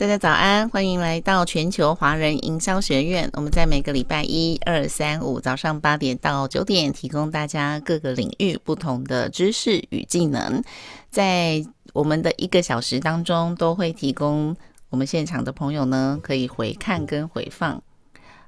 大家早安，欢迎来到全球华人营销学院。我们在每个礼拜一、二、三、五早上八点到九点，提供大家各个领域不同的知识与技能。在我们的一个小时当中，都会提供我们现场的朋友呢，可以回看跟回放。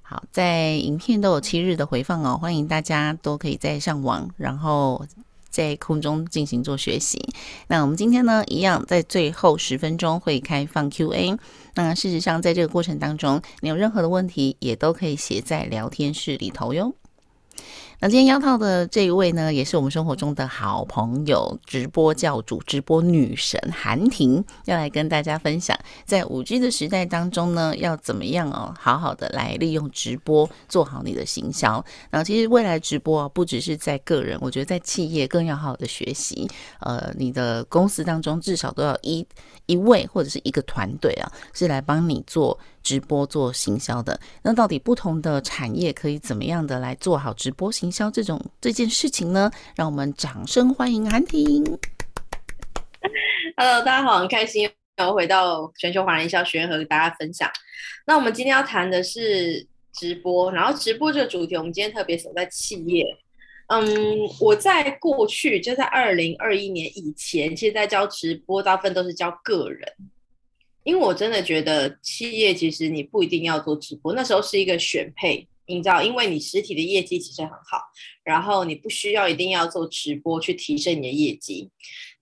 好，在影片都有七日的回放哦，欢迎大家都可以在上网，然后。在空中进行做学习。那我们今天呢，一样在最后十分钟会开放 Q&A。那事实上，在这个过程当中，你有任何的问题，也都可以写在聊天室里头哟。那今天邀到的这一位呢，也是我们生活中的好朋友，直播教主、直播女神韩婷，要来跟大家分享，在五 G 的时代当中呢，要怎么样哦，好好的来利用直播做好你的行销。那其实未来直播啊，不只是在个人，我觉得在企业更要好好的学习。呃，你的公司当中至少都要一一位或者是一个团队啊，是来帮你做。直播做行销的，那到底不同的产业可以怎么样的来做好直播行销这种这件事情呢？让我们掌声欢迎韩婷。Hello，大家好，很开心又回到全球华人营销学院和大家分享。那我们今天要谈的是直播，然后直播这个主题，我们今天特别守在企业。嗯，我在过去就在二零二一年以前，其实在教直播，大部分都是教个人。因为我真的觉得企业其实你不一定要做直播，那时候是一个选配，你知道，因为你实体的业绩其实很好，然后你不需要一定要做直播去提升你的业绩。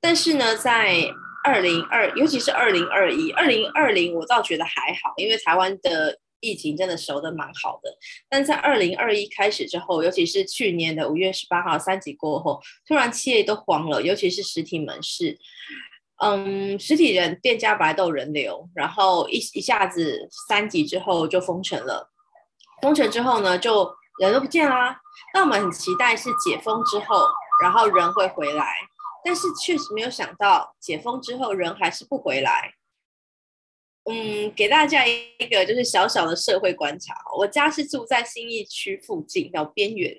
但是呢，在二零二，尤其是二零二一、二零二零，我倒觉得还好，因为台湾的疫情真的熟得蛮好的。但在二零二一开始之后，尤其是去年的五月十八号三级过后，突然企业都慌了，尤其是实体门市。嗯，实体人店家本来都有人流，然后一一下子三级之后就封城了，封城之后呢，就人都不见啦。那我们很期待是解封之后，然后人会回来，但是确实没有想到解封之后人还是不回来。嗯，给大家一个就是小小的社会观察，我家是住在新义区附近，叫边缘，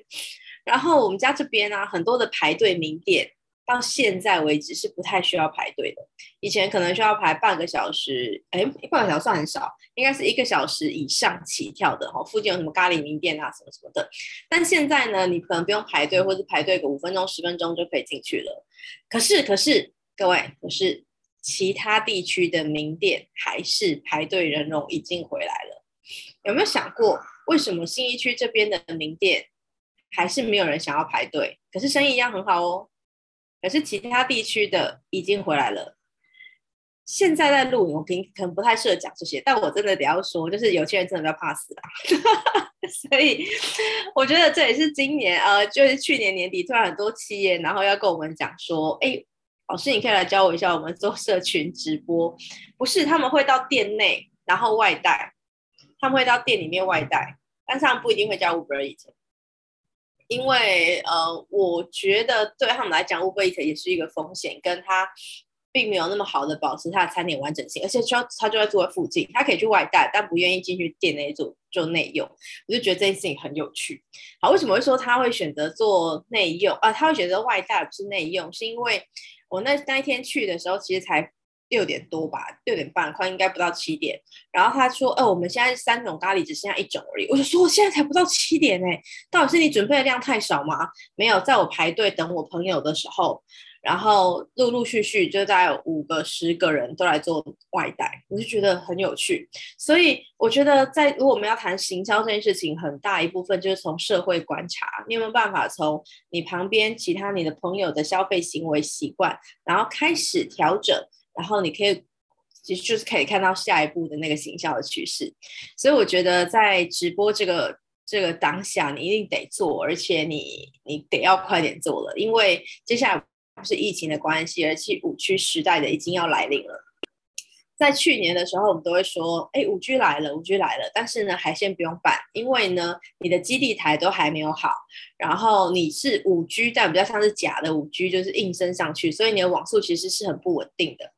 然后我们家这边呢，很多的排队名店。到现在为止是不太需要排队的，以前可能需要排半个小时，哎，半个小时算很少，应该是一个小时以上起跳的哈。附近有什么咖喱名店啊，什么什么的。但现在呢，你可能不用排队，或者排队个五分钟、十分钟就可以进去了。可是，可是各位，可是其他地区的名店还是排队人龙已经回来了。有没有想过，为什么新义区这边的名店还是没有人想要排队？可是生意一样很好哦。可是其他地区的已经回来了。现在在录影，我平可能不太适合讲这些，但我真的得要说，就是有些人真的比较怕死啊。所以我觉得这也是今年呃，就是去年年底突然很多企业，然后要跟我们讲说，哎，老师你可以来教我一下，我们做社群直播。不是，他们会到店内，然后外带，他们会到店里面外带，但是他们不一定会叫 Uber Eats。因为呃，我觉得对他们来讲，Uber Eats 也是一个风险，跟他并没有那么好的保持他的餐点完整性，而且需要他就在住在附近，他可以去外带，但不愿意进去店内做做内用。我就觉得这件事情很有趣。好，为什么会说他会选择做内用啊？他会选择外带不是内用，是因为我那那一天去的时候，其实才。六点多吧，六点半快应该不到七点。然后他说：“哦，我们现在三种咖喱只剩下一种而已。”我就说：“我现在才不到七点呢，到底是你准备的量太少吗？”没有，在我排队等我朋友的时候，然后陆陆续续就大概有五个、十个人都来做外带，我就觉得很有趣。所以我觉得，在如果我们要谈行销这件事情，很大一部分就是从社会观察，你有没有办法从你旁边其他你的朋友的消费行为习惯，然后开始调整。然后你可以，其实就是可以看到下一步的那个行销的趋势，所以我觉得在直播这个这个当下，你一定得做，而且你你得要快点做了，因为接下来不是疫情的关系，而且五 G 时代的已经要来临了。在去年的时候，我们都会说，哎，五 G 来了，五 G 来了，但是呢，还先不用办，因为呢，你的基地台都还没有好，然后你是五 G，但比较像是假的五 G，就是硬升上去，所以你的网速其实是很不稳定的。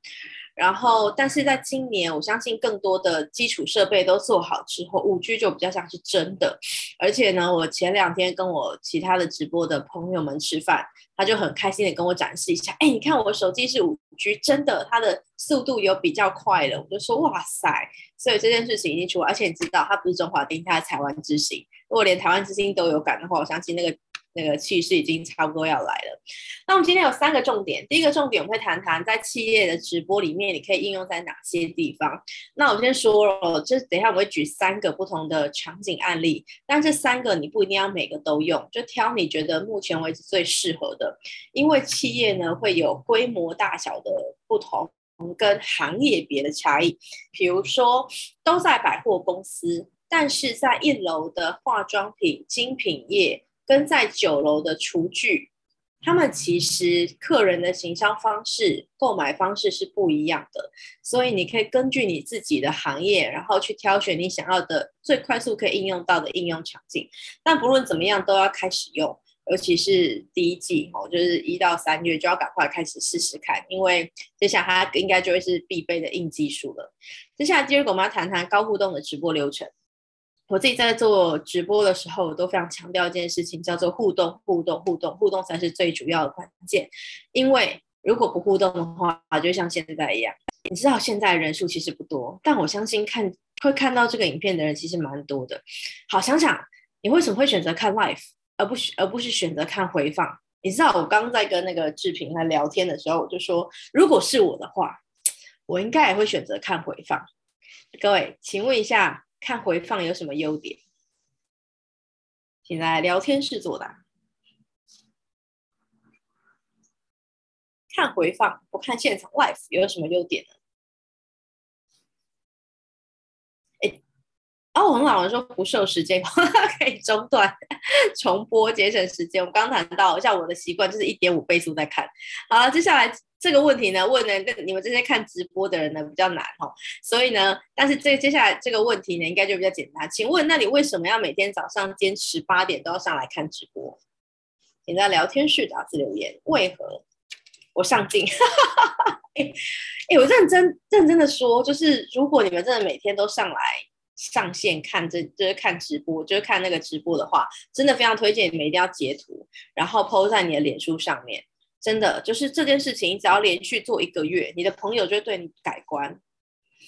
然后，但是在今年，我相信更多的基础设备都做好之后，五 G 就比较像是真的。而且呢，我前两天跟我其他的直播的朋友们吃饭，他就很开心的跟我展示一下，哎，你看我手机是五 G，真的，它的速度有比较快了。我就说，哇塞！所以这件事情已经出来，而且你知道，它不是中华电信，它是台湾之星。如果连台湾之星都有感的话，我相信那个。那个气势已经差不多要来了。那我们今天有三个重点，第一个重点我会谈谈在企业的直播里面，你可以应用在哪些地方。那我先说了，就等一下我会举三个不同的场景案例，但这三个你不一定要每个都用，就挑你觉得目前为止最适合的。因为企业呢会有规模大小的不同，跟行业别的差异。比如说都在百货公司，但是在一楼的化妆品精品业。跟在酒楼的厨具，他们其实客人的行销方式、购买方式是不一样的，所以你可以根据你自己的行业，然后去挑选你想要的最快速可以应用到的应用场景。但不论怎么样，都要开始用，尤其是第一季哦，就是一到三月就要赶快开始试试看，因为接下来它应该就会是必备的硬技术了。接下来第二个我们要谈谈高互动的直播流程。我自己在做直播的时候，我都非常强调一件事情，叫做互动，互动，互动，互动才是最主要的关键。因为如果不互动的话，就像现在一样，你知道现在人数其实不多，但我相信看会看到这个影片的人其实蛮多的。好，想想你为什么会选择看 live，而不是而不是选择看回放？你知道我刚刚在跟那个志平来聊天的时候，我就说，如果是我的话，我应该也会选择看回放。各位，请问一下。看回放有什么优点？请来聊天室作答。看回放不看现场 live 有什么优点呢？哎，哦，我们老实说不受时间 可以中断重播节省时间。我们刚谈到，像我的习惯就是一点五倍速在看。好了，接下来。这个问题呢，问的你们这些看直播的人呢比较难哦，所以呢，但是这接下来这个问题呢，应该就比较简单。请问，那你为什么要每天早上坚持八点都要上来看直播？请在聊天室打字留言。为何？我上镜。哎 哎，我认真认真的说，就是如果你们真的每天都上来上线看这，就是看直播，就是看那个直播的话，真的非常推荐你们一定要截图，然后 PO 在你的脸书上面。真的就是这件事情，你只要连续做一个月，你的朋友就会对你改观，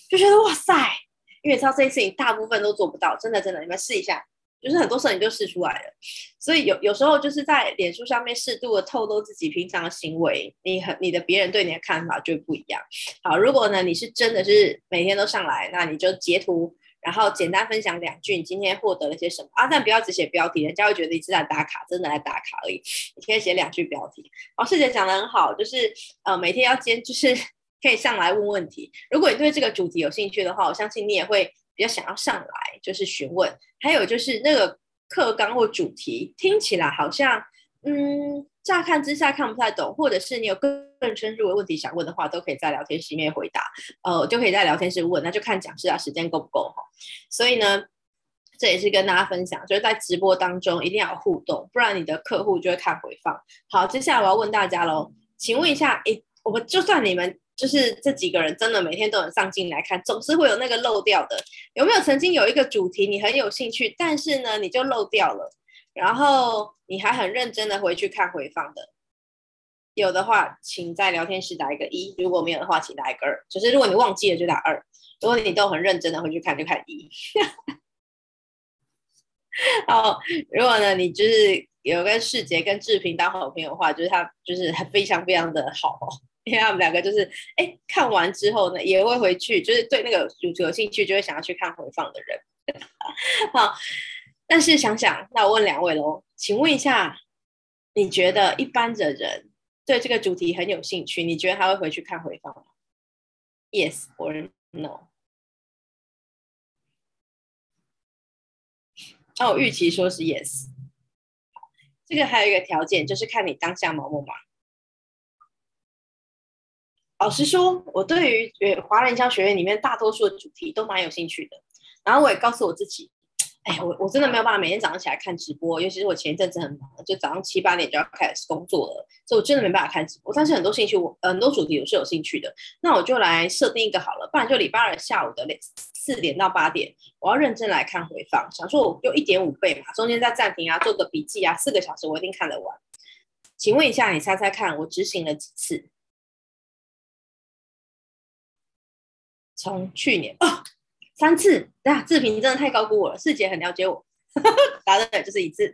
就觉得哇塞！因为知道这件事情大部分都做不到，真的真的，你们试一下，就是很多事情就试出来了。所以有有时候就是在脸书上面适度的透露自己平常的行为，你和你的别人对你的看法就不一样。好，如果呢你是真的是每天都上来，那你就截图。然后简单分享两句，你今天获得了些什么啊？但不要只写标题，人家会觉得你是在打卡，真的在打卡而已。你可以写两句标题。哦，师姐讲得很好，就是呃每天要兼，就是 可以上来问问题。如果你对这个主题有兴趣的话，我相信你也会比较想要上来，就是询问。还有就是那个课纲或主题听起来好像嗯。乍看之下看不太懂，或者是你有更更深入的问题想问的话，都可以在聊天室里面回答，呃，就可以在聊天室问，那就看讲师啊时间够不够哈。所以呢，这也是跟大家分享，就是在直播当中一定要互动，不然你的客户就会看回放。好，接下来我要问大家喽，请问一下，诶，我们就算你们就是这几个人真的每天都很上进来看，总是会有那个漏掉的，有没有曾经有一个主题你很有兴趣，但是呢你就漏掉了？然后你还很认真的回去看回放的，有的话，请在聊天室打一个一；如果没有的话，请打一个二。就是如果你忘记了，就打二；如果你都很认真的回去看，就看一。好，如果呢，你就是有跟世杰跟志平当好朋友的话，就是他就是非常非常的好，因为他们两个就是哎看完之后呢，也会回去，就是对那个主题有兴趣，就会想要去看回放的人。好。但是想想，那我问两位喽，请问一下，你觉得一般的人对这个主题很有兴趣，你觉得他会回去看回放吗？Yes or no？哦，我预期说是 yes。这个还有一个条件，就是看你当下忙不忙。老实说，我对于华人营销学院里面大多数的主题都蛮有兴趣的，然后我也告诉我自己。哎，我我真的没有办法每天早上起来看直播，尤其是我前一阵子很忙，就早上七八点就要开始工作了，所以我真的没办法看直播。但是很多兴趣我很多主题我是有兴趣的，那我就来设定一个好了，不然就礼拜二下午的四点到八点，我要认真来看回放，想说我就一点五倍嘛，中间再暂停啊，做个笔记啊，四个小时我一定看得完。请问一下，你猜猜看，我执行了几次？从去年啊。三次，对啊，志平真的太高估我了。世姐很了解我，答对就是一次，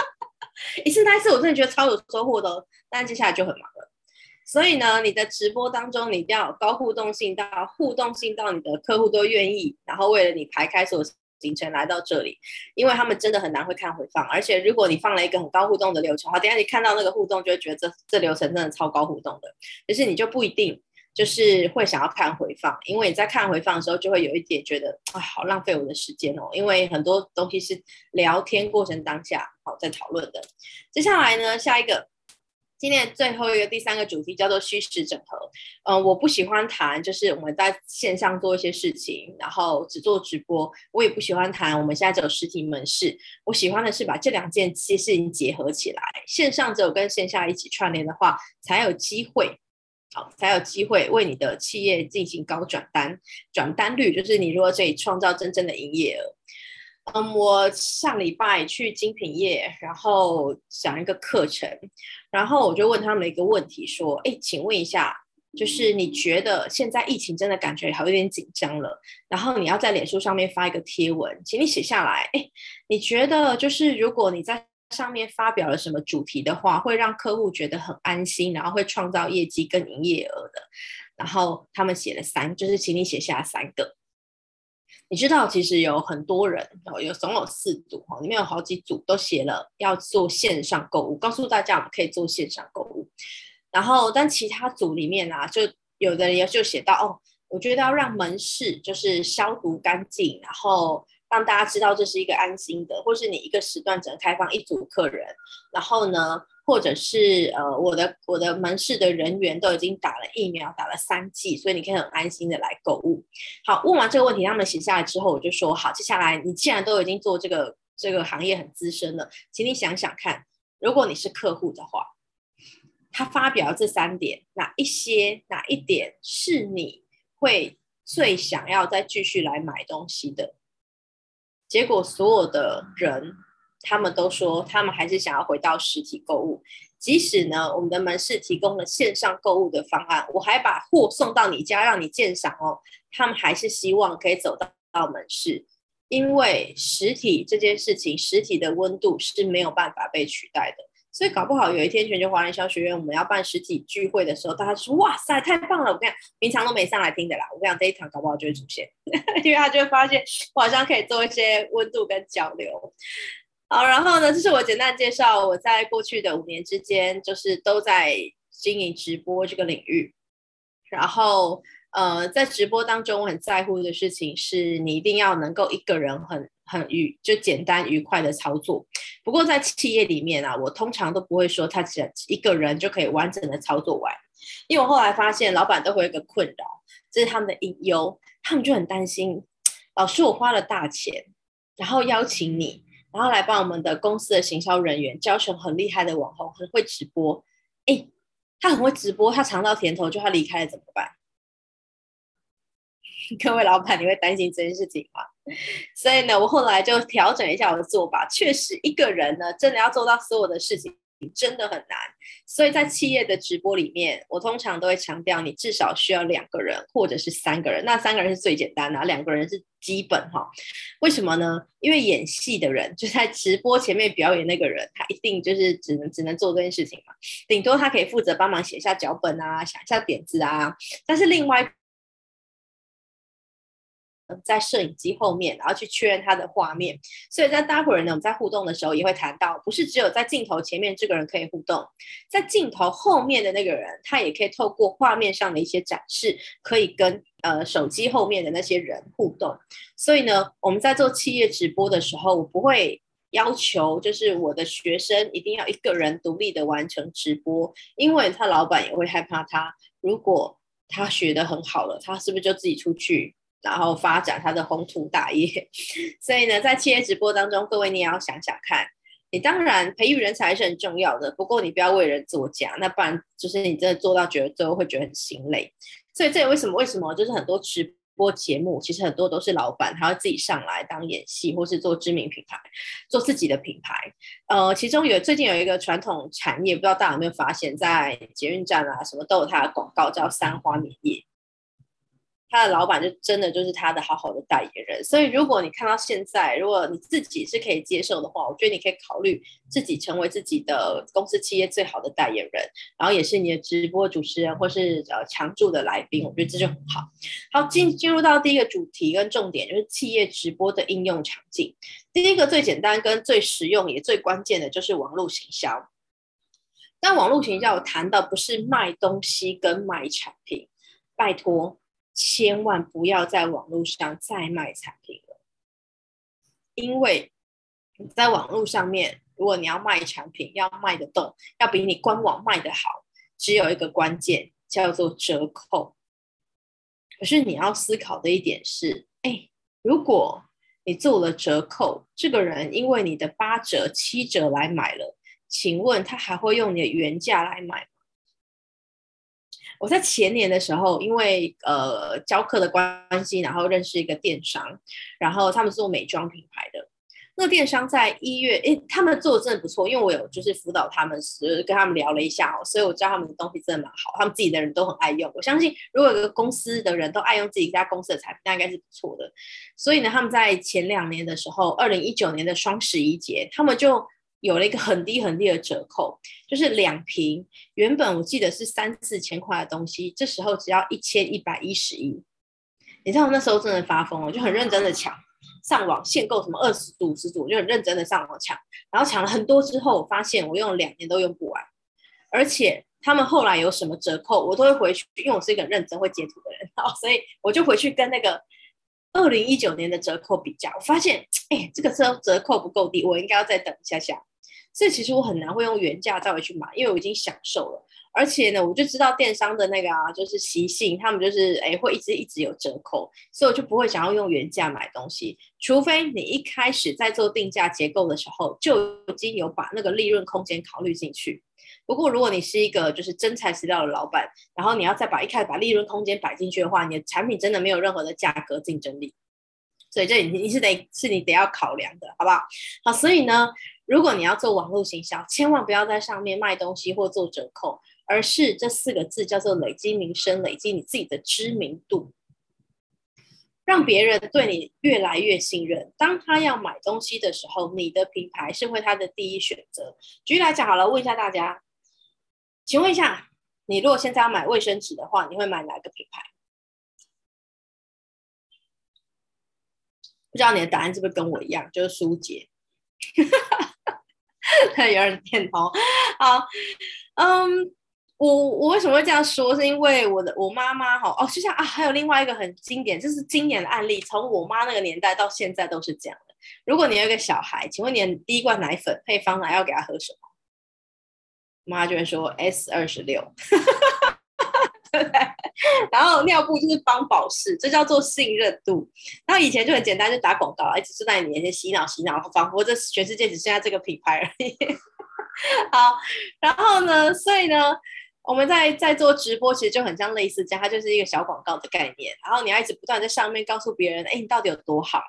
一次那一次我真的觉得超有收获的哦，但接下来就很忙了。所以呢，你的直播当中，你一定要高互动性到互动性到你的客户都愿意，然后为了你排开所有行程来到这里，因为他们真的很难会看回放，而且如果你放了一个很高互动的流程，好，等下你看到那个互动，就会觉得这这流程真的超高互动的，可是你就不一定。就是会想要看回放，因为你在看回放的时候，就会有一点觉得啊，好浪费我的时间哦。因为很多东西是聊天过程当下好在讨论的。接下来呢，下一个，今天最后一个第三个主题叫做虚实整合。嗯、我不喜欢谈就是我们在线上做一些事情，然后只做直播。我也不喜欢谈我们现在只有实体门市。我喜欢的是把这两件事情结合起来，线上只有跟线下一起串联的话，才有机会。好，才有机会为你的企业进行高转单，转单率就是你如果可以创造真正的营业额。嗯，我上礼拜去精品业，然后讲一个课程，然后我就问他们一个问题，说：哎，请问一下，就是你觉得现在疫情真的感觉好有点紧张了，然后你要在脸书上面发一个贴文，请你写下来，哎，你觉得就是如果你在上面发表了什么主题的话，会让客户觉得很安心，然后会创造业绩跟营业额的。然后他们写了三，就是请你写下三个。你知道，其实有很多人哦，有总有四组哈，里面有好几组都写了要做线上购物，告诉大家我们可以做线上购物。然后，但其他组里面啊，就有的人就写到哦，我觉得要让门市就是消毒干净，然后。让大家知道这是一个安心的，或是你一个时段只能开放一组客人，然后呢，或者是呃，我的我的门市的人员都已经打了疫苗，打了三剂，所以你可以很安心的来购物。好，问完这个问题，他们写下来之后，我就说好，接下来你既然都已经做这个这个行业很资深了，请你想想看，如果你是客户的话，他发表这三点，哪一些哪一点是你会最想要再继续来买东西的？结果所有的人，他们都说他们还是想要回到实体购物，即使呢，我们的门市提供了线上购物的方案，我还把货送到你家让你鉴赏哦，他们还是希望可以走到到门市，因为实体这件事情，实体的温度是没有办法被取代的。所以搞不好有一天全球华人商学院我们要办实体聚会的时候，大家说哇塞太棒了！我跟你讲，平常都没上来听的啦。我跟你讲，这一场搞不好就会出现，因为他就会发现我好像可以做一些温度跟交流。好，然后呢，这是我简单介绍我在过去的五年之间，就是都在经营直播这个领域。然后呃，在直播当中，我很在乎的事情是你一定要能够一个人很。很愉就简单愉快的操作，不过在企业里面啊，我通常都不会说他只一个人就可以完整的操作完，因为我后来发现老板都会有一个困扰，这是他们的隐忧，他们就很担心，老师我花了大钱，然后邀请你，然后来帮我们的公司的行销人员教成很厉害的网红，很会直播，诶，他很会直播，他尝到甜头就他离开了怎么办？各位老板，你会担心这件事情吗？所以呢，我后来就调整一下我的做法。确实，一个人呢，真的要做到所有的事情，真的很难。所以在企业的直播里面，我通常都会强调，你至少需要两个人，或者是三个人。那三个人是最简单的，两个人是基本哈。为什么呢？因为演戏的人就在直播前面表演那个人，他一定就是只能只能做这件事情嘛。顶多他可以负责帮忙写下脚本啊，想一下点子啊。但是另外。在摄影机后面，然后去确认他的画面。所以在待会儿呢，我们在互动的时候也会谈到，不是只有在镜头前面这个人可以互动，在镜头后面的那个人，他也可以透过画面上的一些展示，可以跟呃手机后面的那些人互动。所以呢，我们在做企业直播的时候，我不会要求就是我的学生一定要一个人独立的完成直播，因为他老板也会害怕他，如果他学得很好了，他是不是就自己出去？然后发展他的宏图大业。所以呢，在企业直播当中，各位你也要想想看，你当然培育人才是很重要的，不过你不要为人作假，那不然就是你真的做到觉得最后会觉得很心累。所以这也为什么为什么就是很多直播节目，其实很多都是老板，他要自己上来当演戏，或是做知名品牌，做自己的品牌。呃，其中有最近有一个传统产业，不知道大家有没有发现，在捷运站啊什么都有它的广告，叫三花棉业。他的老板就真的就是他的好好的代言人，所以如果你看到现在，如果你自己是可以接受的话，我觉得你可以考虑自己成为自己的公司企业最好的代言人，然后也是你的直播主持人或是呃常驻的来宾，我觉得这就很好。好，进进入到第一个主题跟重点，就是企业直播的应用场景。第一个最简单跟最实用也最关键的就是网络行销。但网络行销我谈到不是卖东西跟卖产品，拜托。千万不要在网络上再卖产品了，因为你在网络上面，如果你要卖产品，要卖得动，要比你官网卖得好，只有一个关键叫做折扣。可是你要思考的一点是，哎，如果你做了折扣，这个人因为你的八折、七折来买了，请问他还会用你的原价来买？我在前年的时候，因为呃教课的关系，然后认识一个电商，然后他们做美妆品牌的。那个电商在一月，诶，他们做的真的不错，因为我有就是辅导他们时，跟他们聊了一下哦，所以我知道他们的东西真的蛮好，他们自己的人都很爱用。我相信，如果有个公司的人都爱用自己家公司的产品，那应该是不错的。所以呢，他们在前两年的时候，二零一九年的双十一节，他们就。有了一个很低很低的折扣，就是两瓶，原本我记得是三四千块的东西，这时候只要一千一百一十一。你知道我那时候真的发疯了，我就很认真的抢，上网限购什么二十组、五十组，就很认真的上网抢，然后抢了很多之后，我发现我用了两年都用不完，而且他们后来有什么折扣，我都会回去，因为我是一个很认真会截图的人，然后所以我就回去跟那个二零一九年的折扣比较，我发现，哎，这个折折扣不够低，我应该要再等一下下。所以其实我很难会用原价再回去买，因为我已经享受了，而且呢，我就知道电商的那个啊，就是习性，他们就是哎会一直一直有折扣，所以我就不会想要用原价买东西，除非你一开始在做定价结构的时候就已经有把那个利润空间考虑进去。不过如果你是一个就是真材实料的老板，然后你要再把一开始把利润空间摆进去的话，你的产品真的没有任何的价格竞争力，所以这你你是得是你得要考量的，好不好？好，所以呢。如果你要做网络行销，千万不要在上面卖东西或做折扣，而是这四个字叫做累积名声，累积你自己的知名度，让别人对你越来越信任。当他要买东西的时候，你的品牌是会他的第一选择。举例来讲好了，问一下大家，请问一下，你如果现在要买卫生纸的话，你会买哪个品牌？不知道你的答案是不是跟我一样，就是舒洁。有人点头。好，嗯，我我为什么会这样说？是因为我的我妈妈哈哦，就像啊，还有另外一个很经典，就是经典的案例，从我妈那个年代到现在都是这样的。如果你有一个小孩，请问你的第一罐奶粉配方奶要给他喝什么？妈就会说 S 二十六。对，然后尿布就是帮宝适，这叫做信任度。然后以前就很简单，就打广告，一直是在你面前洗脑洗脑，仿佛这全世界只剩下这个品牌而已。好，然后呢，所以呢，我们在在做直播，其实就很像类似这样，它就是一个小广告的概念。然后你要一直不断在上面告诉别人，哎，你到底有多好。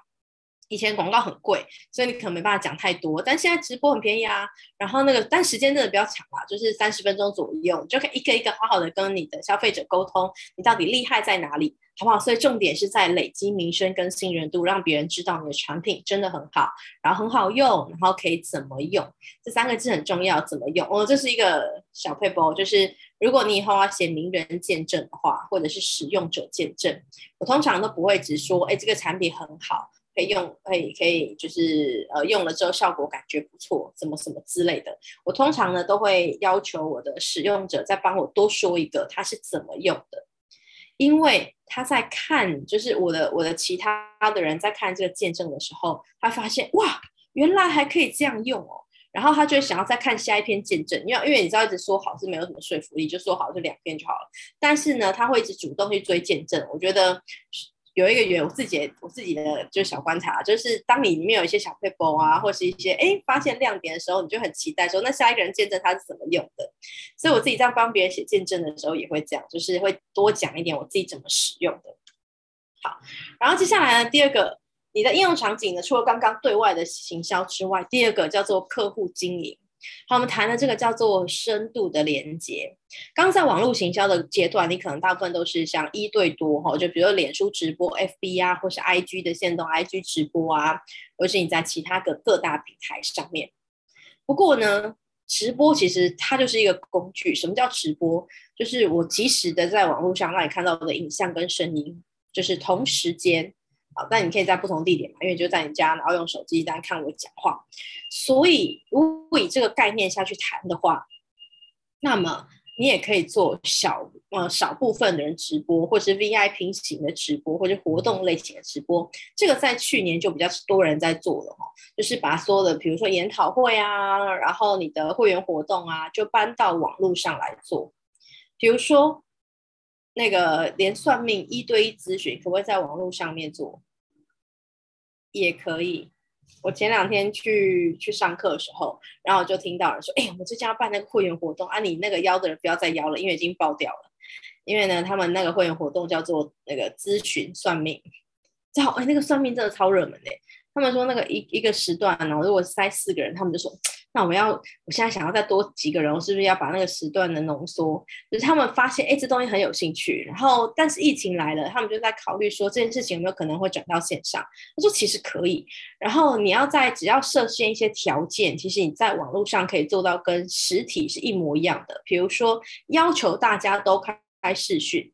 以前广告很贵，所以你可能没办法讲太多。但现在直播很便宜啊，然后那个但时间真的比较长啊，就是三十分钟左右，就可以一个一个好好的跟你的消费者沟通，你到底厉害在哪里，好不好？所以重点是在累积名声跟信任度，让别人知道你的产品真的很好，然后很好用，然后可以怎么用，这三个字很重要，怎么用？哦，这是一个小撇步，就是如果你以后要写名人见证的话，或者是使用者见证，我通常都不会只说，哎，这个产品很好。可以用，可以可以，就是呃，用了之后效果感觉不错，什么什么之类的。我通常呢都会要求我的使用者再帮我多说一个他是怎么用的，因为他在看，就是我的我的其他的人在看这个见证的时候，他发现哇，原来还可以这样用哦，然后他就想要再看下一篇见证，因为因为你知道一直说好是没有什么说服力，就说好就两篇就好了。但是呢，他会一直主动去追见证，我觉得。有一个原我自己我自己的就是小观察，就是当你里面有一些小撇步啊，或是一些哎发现亮点的时候，你就很期待说，那下一个人见证他是怎么用的。所以我自己在帮别人写见证的时候也会这样，就是会多讲一点我自己怎么使用的。好，然后接下来呢，第二个你的应用场景呢，除了刚刚对外的行销之外，第二个叫做客户经营。好，我们谈的这个叫做深度的连接。刚在网络行销的阶段，你可能大部分都是像一对多哈，就比如脸书直播、FB 啊，或是 IG 的限动 IG 直播啊，或是你在其他的各大平台上面。不过呢，直播其实它就是一个工具。什么叫直播？就是我即时的在网络上让你看到我的影像跟声音，就是同时间。好，但你可以在不同地点嘛，因为就在你家，然后用手机在看我讲话。所以，如果以这个概念下去谈的话，那么你也可以做小呃少部分的人直播，或是 VIP 型的直播，或者活动类型的直播。这个在去年就比较多人在做了哈，就是把所有的比如说研讨会啊，然后你的会员活动啊，就搬到网络上来做，比如说。那个连算命一对一咨询，可不可以在网络上面做？也可以。我前两天去去上课的时候，然后就听到人说：“哎、我们最近要办那个会员活动啊，你那个邀的人不要再邀了，因为已经爆掉了。因为呢，他们那个会员活动叫做那个咨询算命，超哎，那个算命真的超热门的。他们说那个一一个时段，然后如果塞四个人，他们就说。”那我们要，我现在想要再多几个人，我是不是要把那个时段的浓缩？就是他们发现，哎，这东西很有兴趣。然后，但是疫情来了，他们就在考虑说这件事情有没有可能会转到线上。他说其实可以。然后你要在只要设限一些条件，其实你在网络上可以做到跟实体是一模一样的。比如说要求大家都开开视讯，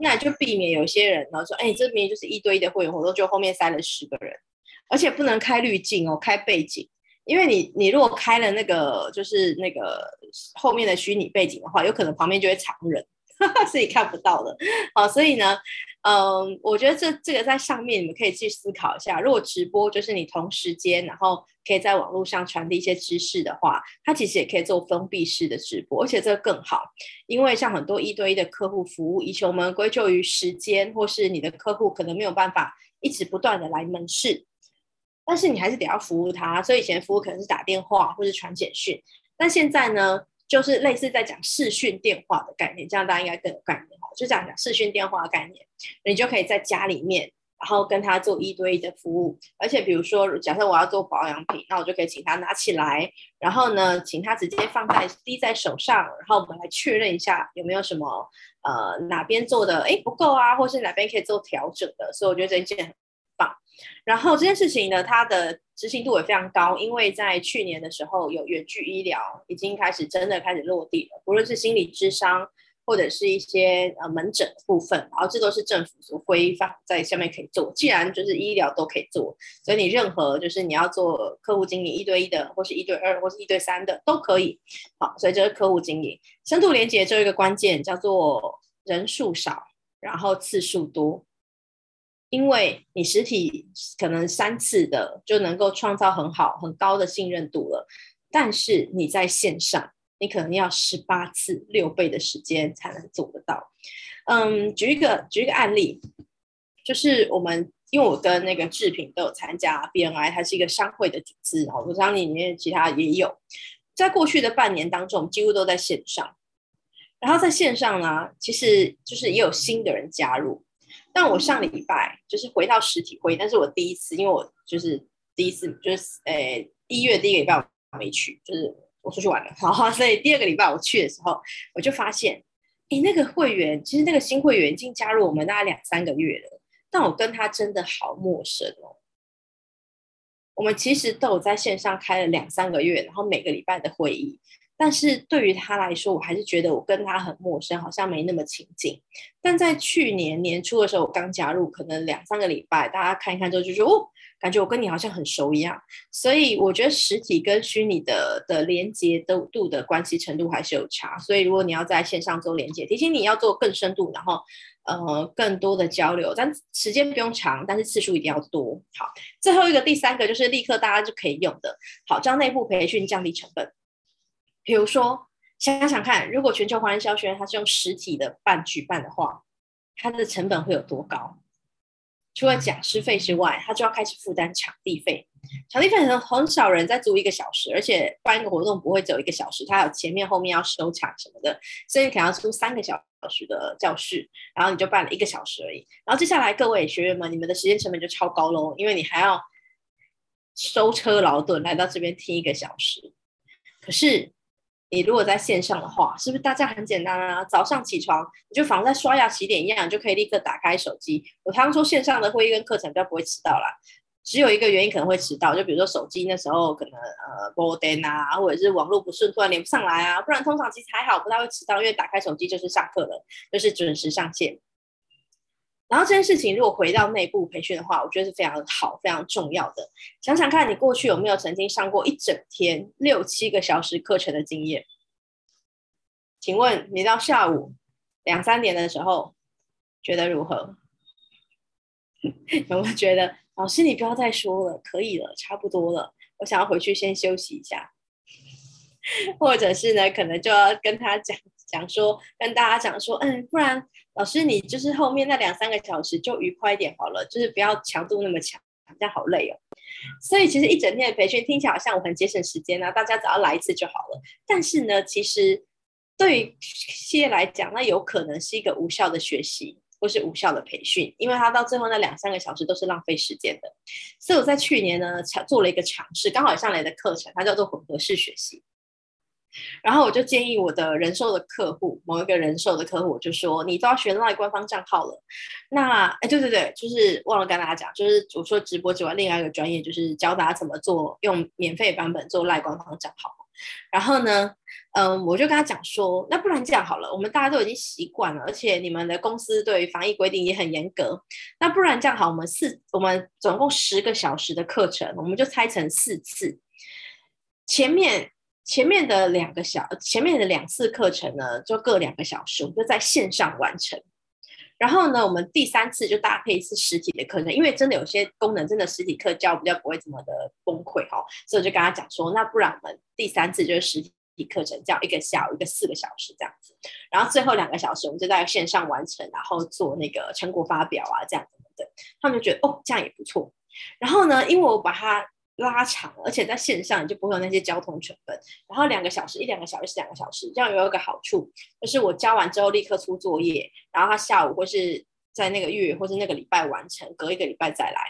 那就避免有些人呢说，哎，这边就是一堆的会员活动，就后面塞了十个人，而且不能开滤镜哦，开背景。因为你，你如果开了那个，就是那个后面的虚拟背景的话，有可能旁边就会藏人，自己看不到的。好，所以呢，嗯，我觉得这这个在上面你们可以去思考一下。如果直播就是你同时间，然后可以在网络上传递一些知识的话，它其实也可以做封闭式的直播，而且这个更好，因为像很多一对一的客户服务，以前我们归咎于时间，或是你的客户可能没有办法一直不断的来门市。但是你还是得要服务他，所以以前服务可能是打电话或是传简讯，但现在呢，就是类似在讲视讯电话的概念，这样大家应该更有概念哈。就讲讲视讯电话的概念，你就可以在家里面，然后跟他做一对一的服务。而且比如说，假设我要做保养品，那我就可以请他拿起来，然后呢，请他直接放在滴在手上，然后我们来确认一下有没有什么呃哪边做的哎不够啊，或是哪边可以做调整的。所以我觉得这一件很棒。然后这件事情呢，它的执行度也非常高，因为在去年的时候，有远距医疗已经开始真的开始落地了，不论是心理咨商或者是一些呃门诊部分，然后这都是政府所规范在下面可以做。既然就是医疗都可以做，所以你任何就是你要做客户经营一对一的，或是一对二，或是一对三的都可以。好，所以这是客户经营深度连接，这一个关键叫做人数少，然后次数多。因为你实体可能三次的就能够创造很好很高的信任度了，但是你在线上，你可能要十八次六倍的时间才能做得到。嗯，举一个举一个案例，就是我们因为我跟那个志平都有参加 BNI，它是一个商会的组织，然后我相信里面其他也有。在过去的半年当中，几乎都在线上，然后在线上呢，其实就是也有新的人加入。但我上礼拜就是回到实体会，但是我第一次，因为我就是第一次，就是呃一月第一个礼拜我没去，就是我出去玩了，好，所以第二个礼拜我去的时候，我就发现，诶，那个会员其实那个新会员已经加入我们大概两三个月了，但我跟他真的好陌生哦。我们其实都有在线上开了两三个月，然后每个礼拜的会议。但是对于他来说，我还是觉得我跟他很陌生，好像没那么亲近。但在去年年初的时候，我刚加入，可能两三个礼拜，大家看一看之后就说哦，感觉我跟你好像很熟一样。所以我觉得实体跟虚拟的的连接度度的关系程度还是有差。所以如果你要在线上做连接，提醒你要做更深度，然后呃更多的交流，但时间不用长，但是次数一定要多。好，最后一个第三个就是立刻大家就可以用的，好，将内部培训降低成本。比如说，想想看，如果全球华人销学院它是用实体的办举办的话，它的成本会有多高？除了讲师费之外，他就要开始负担场地费。场地费很很少人在租一个小时，而且办一个活动不会只有一个小时，他有前面后面要收场什么的，所以你可能要租三个小时的教室，然后你就办了一个小时而已。然后接下来各位学员们，你们的时间成本就超高喽，因为你还要舟车劳顿来到这边听一个小时。可是你如果在线上的话，是不是大家很简单啊？早上起床你就仿佛在刷牙洗脸一样，就可以立刻打开手机。我常说线上的会议跟课程比较不会迟到啦。只有一个原因可能会迟到，就比如说手机那时候可能呃没电啊，或者是网络不顺，突然连不上来啊，不然通常其实还好，不太会迟到，因为打开手机就是上课了，就是准时上线。然后这件事情如果回到内部培训的话，我觉得是非常好、非常重要的。想想看你过去有没有曾经上过一整天六七个小时课程的经验？请问你到下午两三点的时候觉得如何？有没有觉得？老师，你不要再说了，可以了，差不多了。我想要回去先休息一下，或者是呢，可能就要跟他讲讲说，跟大家讲说，嗯，不然老师你就是后面那两三个小时就愉快一点好了，就是不要强度那么强，这样好累哦。所以其实一整天的培训听起来好像我很节省时间啊，大家只要来一次就好了。但是呢，其实对于企业来讲，那有可能是一个无效的学习。或是无效的培训，因为他到最后那两三个小时都是浪费时间的。所以我在去年呢，做了一个尝试，刚好上来的课程，它叫做混合式学习。然后我就建议我的人寿的客户，某一个人寿的客户，我就说，你都要学 LINE 官方账号了。那哎，对对对，就是忘了跟大家讲，就是我说直播之外，另外一个专业就是教大家怎么做，用免费版本做 LINE 官方账号。然后呢，嗯，我就跟他讲说，那不然这样好了，我们大家都已经习惯了，而且你们的公司对防疫规定也很严格，那不然这样好，我们四，我们总共十个小时的课程，我们就拆成四次，前面前面的两个小，前面的两次课程呢，就各两个小时，我们就在线上完成。然后呢，我们第三次就搭配一次实体的课程，因为真的有些功能真的实体课教比较不会这么的崩溃哈，所以我就跟他讲说，那不然我们第三次就是实体课程教一个下午一个四个小时这样子，然后最后两个小时我们就在线上完成，然后做那个成果发表啊这样子的，他们就觉得哦这样也不错。然后呢，因为我把它。拉长，而且在线上你就不会有那些交通成本。然后两个小时，一两个小时是两个小时，这样有一个好处，就是我教完之后立刻出作业，然后他下午或是在那个月或是那个礼拜完成，隔一个礼拜再来。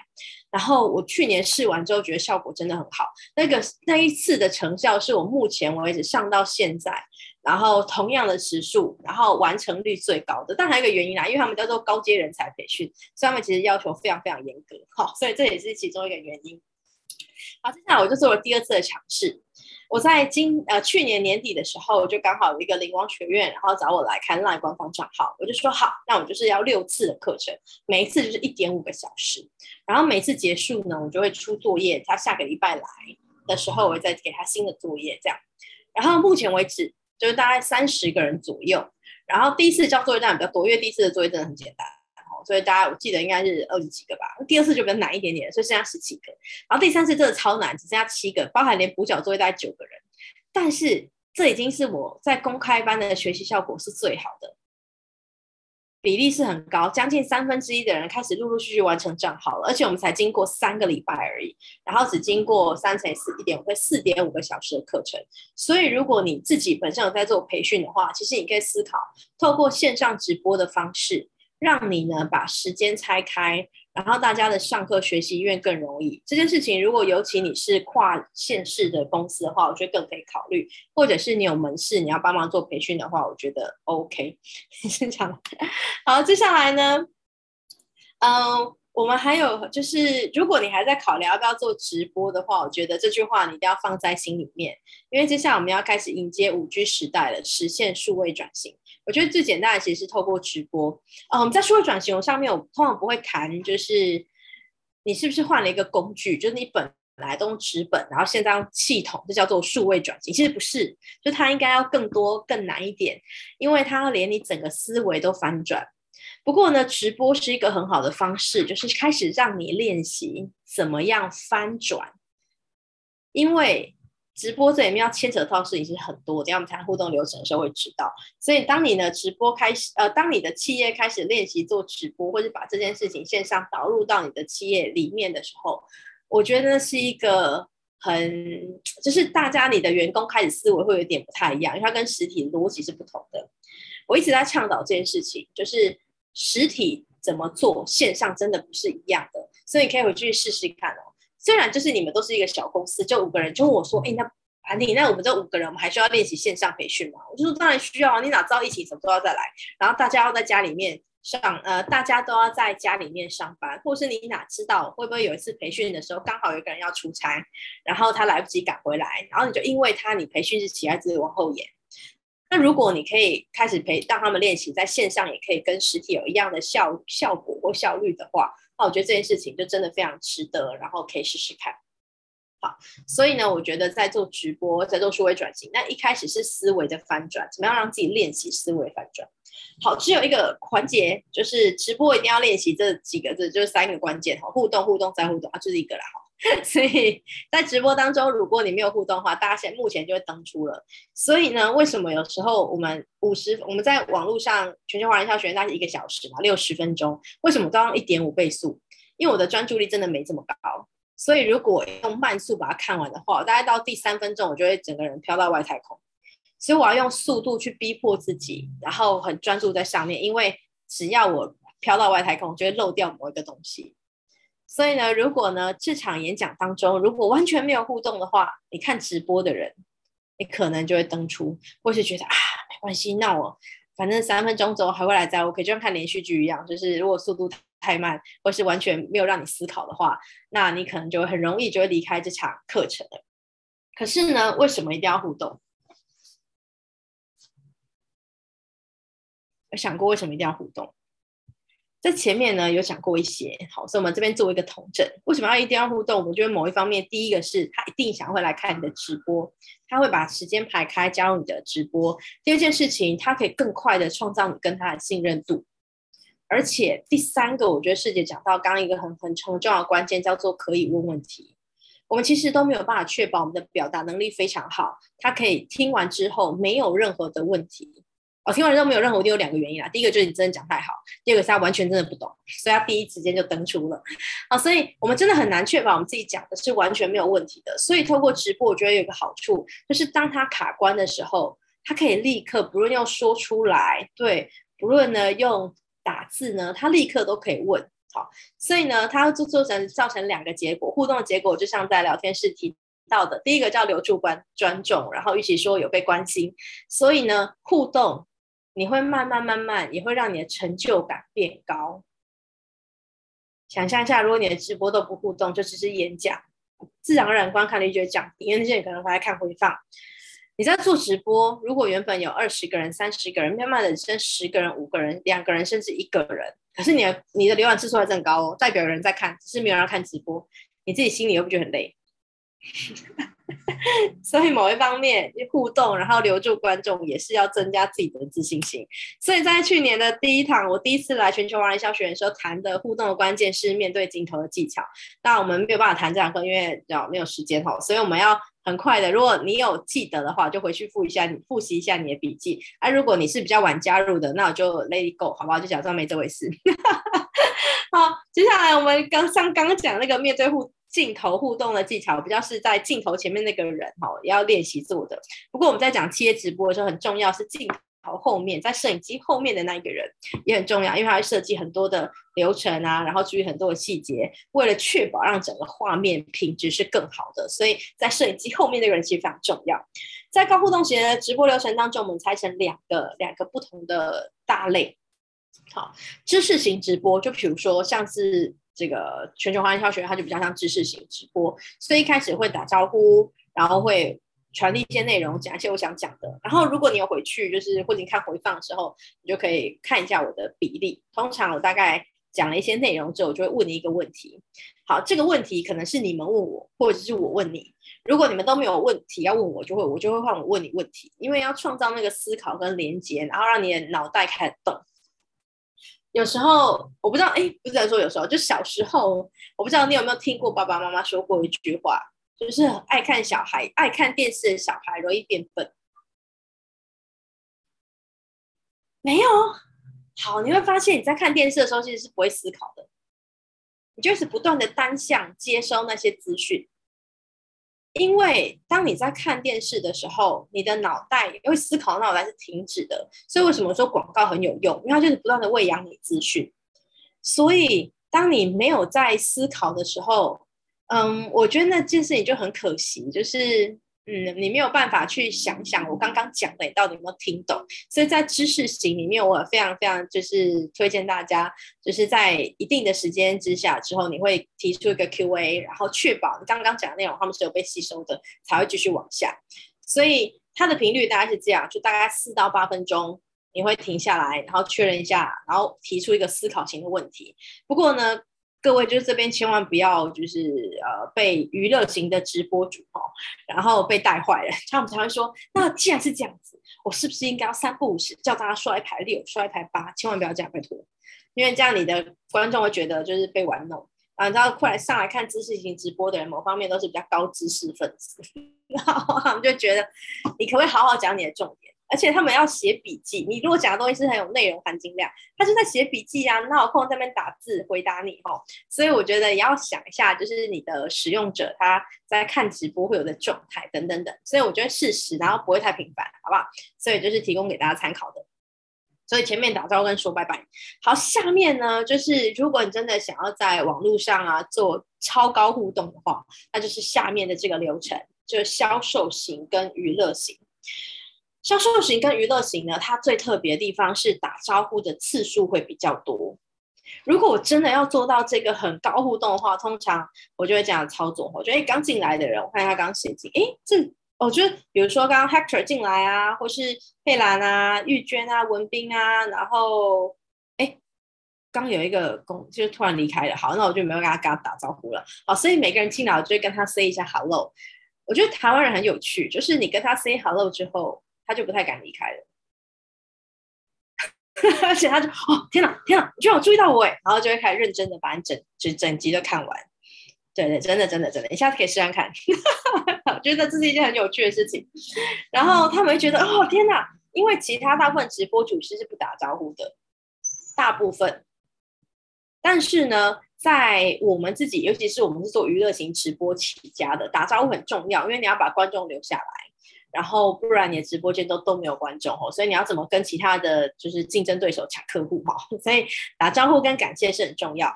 然后我去年试完之后觉得效果真的很好，那个那一次的成效是我目前为止上到现在，然后同样的时数，然后完成率最高的。但还有一个原因啦，因为他们叫做高阶人才培训，所以他们其实要求非常非常严格，好，所以这也是其中一个原因。好，接下来我就做了第二次的尝试。我在今呃去年年底的时候，就刚好有一个灵光学院，然后找我来开 LINE 官方账号，我就说好，那我就是要六次的课程，每一次就是一点五个小时，然后每次结束呢，我就会出作业，他下个礼拜来的时候，我会再给他新的作业，这样。然后目前为止就是大概三十个人左右，然后第一次交作业量比较多，因为第一次的作业真的很简单。所以大家我记得应该是二十几个吧，第二次就比较难一点点，所以剩下十几个，然后第三次真的超难，只剩下七个，包含连补缴作业大概九个人，但是这已经是我在公开班的学习效果是最好的，比例是很高，将近三分之一的人开始陆陆续续完成账号了，而且我们才经过三个礼拜而已，然后只经过三乘四一点五，四点五个小时的课程，所以如果你自己本身有在做培训的话，其实你可以思考透过线上直播的方式。让你呢把时间拆开，然后大家的上课学习意愿更容易。这件事情，如果尤其你是跨县市的公司的话，我觉得更可以考虑；或者是你有门市，你要帮忙做培训的话，我觉得 OK。先讲好，接下来呢，嗯，我们还有就是，如果你还在考虑要不要做直播的话，我觉得这句话你一定要放在心里面，因为接下来我们要开始迎接五 G 时代了，实现数位转型。我觉得最简单的其实是透过直播。嗯，在数位转型上面，我通常不会谈，就是你是不是换了一个工具，就是你本来都用纸本，然后现在用系统，这叫做数位转型。其实不是，就它应该要更多、更难一点，因为它要连你整个思维都翻转。不过呢，直播是一个很好的方式，就是开始让你练习怎么样翻转，因为。直播这里面要牵扯到事情是很多，等下我们谈互动流程的时候会知道。所以当你呢直播开始，呃，当你的企业开始练习做直播，或者把这件事情线上导入到你的企业里面的时候，我觉得是一个很，就是大家你的员工开始思维会有点不太一样，因为它跟实体逻辑是不同的。我一直在倡导这件事情，就是实体怎么做，线上真的不是一样的，所以你可以回去试试看哦。虽然就是你们都是一个小公司，就五个人，就问我说：“哎，那安迪，那我们这五个人，我们还需要练习线上培训吗？”我就说：“当然需要啊！你哪知道疫情什么时候再来？然后大家要在家里面上，呃，大家都要在家里面上班，或是你哪知道会不会有一次培训的时候，刚好有一个人要出差，然后他来不及赶回来，然后你就因为他，你培训日期还自己往后延。那如果你可以开始培，让他们练习在线上也可以跟实体有一样的效效果或效率的话。”那我觉得这件事情就真的非常值得，然后可以试试看。好，所以呢，我觉得在做直播，在做数位转型，那一开始是思维的翻转，怎么样让自己练习思维翻转？好，只有一个环节，就是直播一定要练习这几个字，就是三个关键哈，互动、互动再互动啊，就是一个啦哈。所以在直播当中，如果你没有互动的话，大家现目前就会登出了。所以呢，为什么有时候我们五十我们在网络上全球华人营销学院，大概是一个小时嘛，六十分钟，为什么都要一点五倍速？因为我的专注力真的没这么高。所以如果用慢速把它看完的话，大概到第三分钟，我就会整个人飘到外太空。所以我要用速度去逼迫自己，然后很专注在上面，因为只要我飘到外太空，就会漏掉某一个东西。所以呢，如果呢这场演讲当中如果完全没有互动的话，你看直播的人，你可能就会登出，或是觉得啊没关系，那我反正三分钟之后还会来再，我可就像看连续剧一样，就是如果速度太慢，或是完全没有让你思考的话，那你可能就会很容易就会离开这场课程了。可是呢，为什么一定要互动？有想过为什么一定要互动？在前面呢有讲过一些，好，所以我们这边做一个统整。为什么要一定要互动？我觉得某一方面，第一个是他一定想会来看你的直播，他会把时间排开加入你的直播。第二件事情，他可以更快的创造你跟他的信任度。而且第三个，我觉得师姐讲到刚刚一个很很重要的关键，叫做可以问问题。我们其实都没有办法确保我们的表达能力非常好，他可以听完之后没有任何的问题。我、听完之后没有任何，一定有两个原因啦。第一个就是你真的讲太好，第二个是他完全真的不懂，所以他第一时间就登出了。好，所以我们真的很难确保我们自己讲的是完全没有问题的。所以透过直播，我觉得有一个好处，就是当他卡关的时候，他可以立刻不论要说出来，对，不论呢用打字呢，他立刻都可以问。好，所以呢，他就做成造成两个结果，互动的结果就像在聊天室提到的，第一个叫留住关尊重，然后与其说有被关心，所以呢，互动。你会慢慢慢慢，也会让你的成就感变高。想象一下，如果你的直播都不互动，就只是演讲，自然而然观看率就会降低，因为那些人可能会来看回放。你在做直播，如果原本有二十个人、三十个人，慢慢的剩十个人、五个人、两个人，甚至一个人，可是你的你的浏览次数还是很高哦，代表有人在看，只是没有人看直播，你自己心里会不会觉得很累？所以某一方面互动，然后留住观众，也是要增加自己的自信心。所以在去年的第一堂，我第一次来全球华人营销学院的时候，谈的互动的关键是面对镜头的技巧。那我们没有办法谈这堂课，因为没有时间哈。所以我们要很快的，如果你有记得的话，就回去复一下，你复习一下你的笔记。啊，如果你是比较晚加入的，那我就 let it go，好不好？就假装没这回事。好，接下来我们刚像刚刚讲那个面对互。镜头互动的技巧比较是在镜头前面那个人哈，也要练习做的。不过我们在讲企业直播的时候，很重要是镜头后面，在摄影机后面的那一个人也很重要，因为他会设计很多的流程啊，然后注意很多的细节，为了确保让整个画面品质是更好的，所以在摄影机后面那个人其实非常重要。在高互动型的直播流程当中，我们拆成两个两个不同的大类。好，知识型直播，就比如说像是。这个全球华人营销学，它就比较像知识型直播，所以一开始会打招呼，然后会传递一些内容，讲一些我想讲的。然后如果你有回去，就是或者你看回放的时候，你就可以看一下我的比例。通常我大概讲了一些内容之后，我就会问你一个问题。好，这个问题可能是你们问我，或者是我问你。如果你们都没有问题要问我，就会我就会换我问你问题，因为要创造那个思考跟连接，然后让你的脑袋开始动。有时候我不知道，哎，不是在说有时候，就小时候，我不知道你有没有听过爸爸妈妈说过一句话，就是爱看小孩、爱看电视的小孩容易变笨？没有。好，你会发现你在看电视的时候其实是不会思考的，你就是不断的单向接收那些资讯。因为当你在看电视的时候，你的脑袋因为思考脑袋是停止的，所以为什么说广告很有用？因为它就是不断的喂养你资讯。所以当你没有在思考的时候，嗯，我觉得那件事情就很可惜，就是。嗯，你没有办法去想想我刚刚讲的，你到底有没有听懂？所以在知识型里面，我非常非常就是推荐大家，就是在一定的时间之下之后，你会提出一个 Q&A，然后确保你刚刚讲的内容他们是有被吸收的，才会继续往下。所以它的频率大概是这样，就大概四到八分钟，你会停下来，然后确认一下，然后提出一个思考型的问题。不过呢，各位就是这边千万不要就是呃被娱乐型的直播主哈，然后被带坏了，他们才会说，那既然是这样子，我是不是应该要三不五时叫大家刷一排六，刷一排八？千万不要这样，拜托，因为这样你的观众会觉得就是被玩弄啊。你知道，快来上来看知识型直播的人，某方面都是比较高知识分子，然后他们就觉得你可不可以好好讲你的重点？而且他们要写笔记，你如果讲的东西是很有内容含金量，他就在写笔记啊，哪有空在那边打字回答你哦？所以我觉得也要想一下，就是你的使用者他在看直播会有的状态等等等。所以我觉得适时，然后不会太频繁，好不好？所以就是提供给大家参考的。所以前面打招呼跟说拜拜，好，下面呢就是如果你真的想要在网络上啊做超高互动的话，那就是下面的这个流程，就是销售型跟娱乐型。销售型跟娱乐型呢，它最特别的地方是打招呼的次数会比较多。如果我真的要做到这个很高互动的话，通常我就会这样操作。我觉得刚进来的人，我看他刚写进，诶，这我觉得比如说刚刚 Hector 进来啊，或是佩兰啊、玉娟啊、文斌啊，然后诶，刚有一个公就突然离开了，好，那我就没有跟他跟他打招呼了。好，所以每个人进来我就会跟他 say 一下 hello。我觉得台湾人很有趣，就是你跟他 say hello 之后。他就不太敢离开了，而且他就哦，天哪，天哪，你居然有注意到我哎，然后就会开始认真的把你整整整集都看完。对对，真的真的真的，你下次可以试试看，我觉得这是一件很有趣的事情。然后他们会觉得哦，天哪，因为其他大部分直播主持是不打招呼的，大部分。但是呢，在我们自己，尤其是我们是做娱乐型直播起家的，打招呼很重要，因为你要把观众留下来。然后不然你的直播间都都没有观众哦，所以你要怎么跟其他的就是竞争对手抢客户哈？所以打招呼跟感谢是很重要。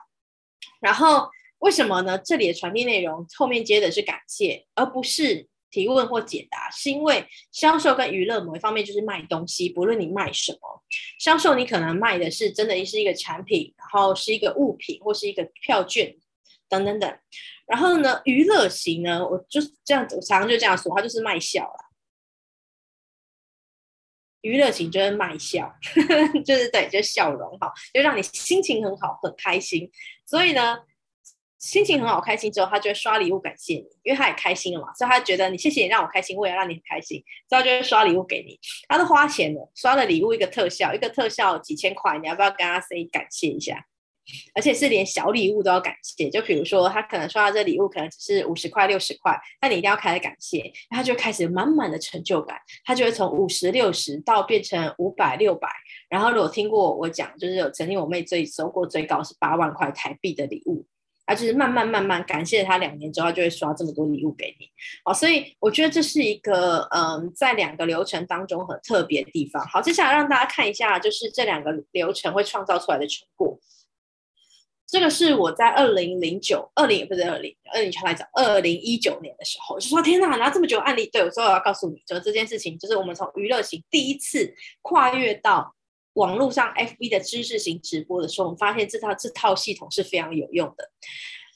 然后为什么呢？这里的传递内容后面接的是感谢，而不是提问或解答，是因为销售跟娱乐某一方面就是卖东西，不论你卖什么，销售你可能卖的是真的是一个产品，然后是一个物品或是一个票券等等等。然后呢，娱乐型呢，我就是这样子，我常常就这样说，它就是卖笑啦。娱乐型就是卖笑，就是对，就是笑容哈，就让你心情很好，很开心。所以呢，心情很好，开心之后，他就会刷礼物感谢你，因为他也开心了嘛，所以他觉得你谢谢你让我开心，我也让你很开心，所以他就会刷礼物给你。他都花钱了，刷了礼物一个特效，一个特效几千块，你要不要跟他 say 感谢一下？而且是连小礼物都要感谢，就比如说他可能刷到这礼物可能只是五十块六十块，那你一定要开始感谢，他就开始满满的成就感，他就会从五十六十到变成五百六百，然后如果听过我讲，就是有曾经我妹最收过最高是八万块台币的礼物，他就是慢慢慢慢感谢他两年之后，就会刷这么多礼物给你，好，所以我觉得这是一个嗯，在两个流程当中很特别的地方。好，接下来让大家看一下，就是这两个流程会创造出来的成果。这个是我在二零零九、二零也不是二零二零，全来讲二零一九年的时候，就说天哪，拿这么久案例，对我说我要告诉你，就这件事情，就是我们从娱乐型第一次跨越到网络上 FB 的知识型直播的时候，我们发现这套这套系统是非常有用的。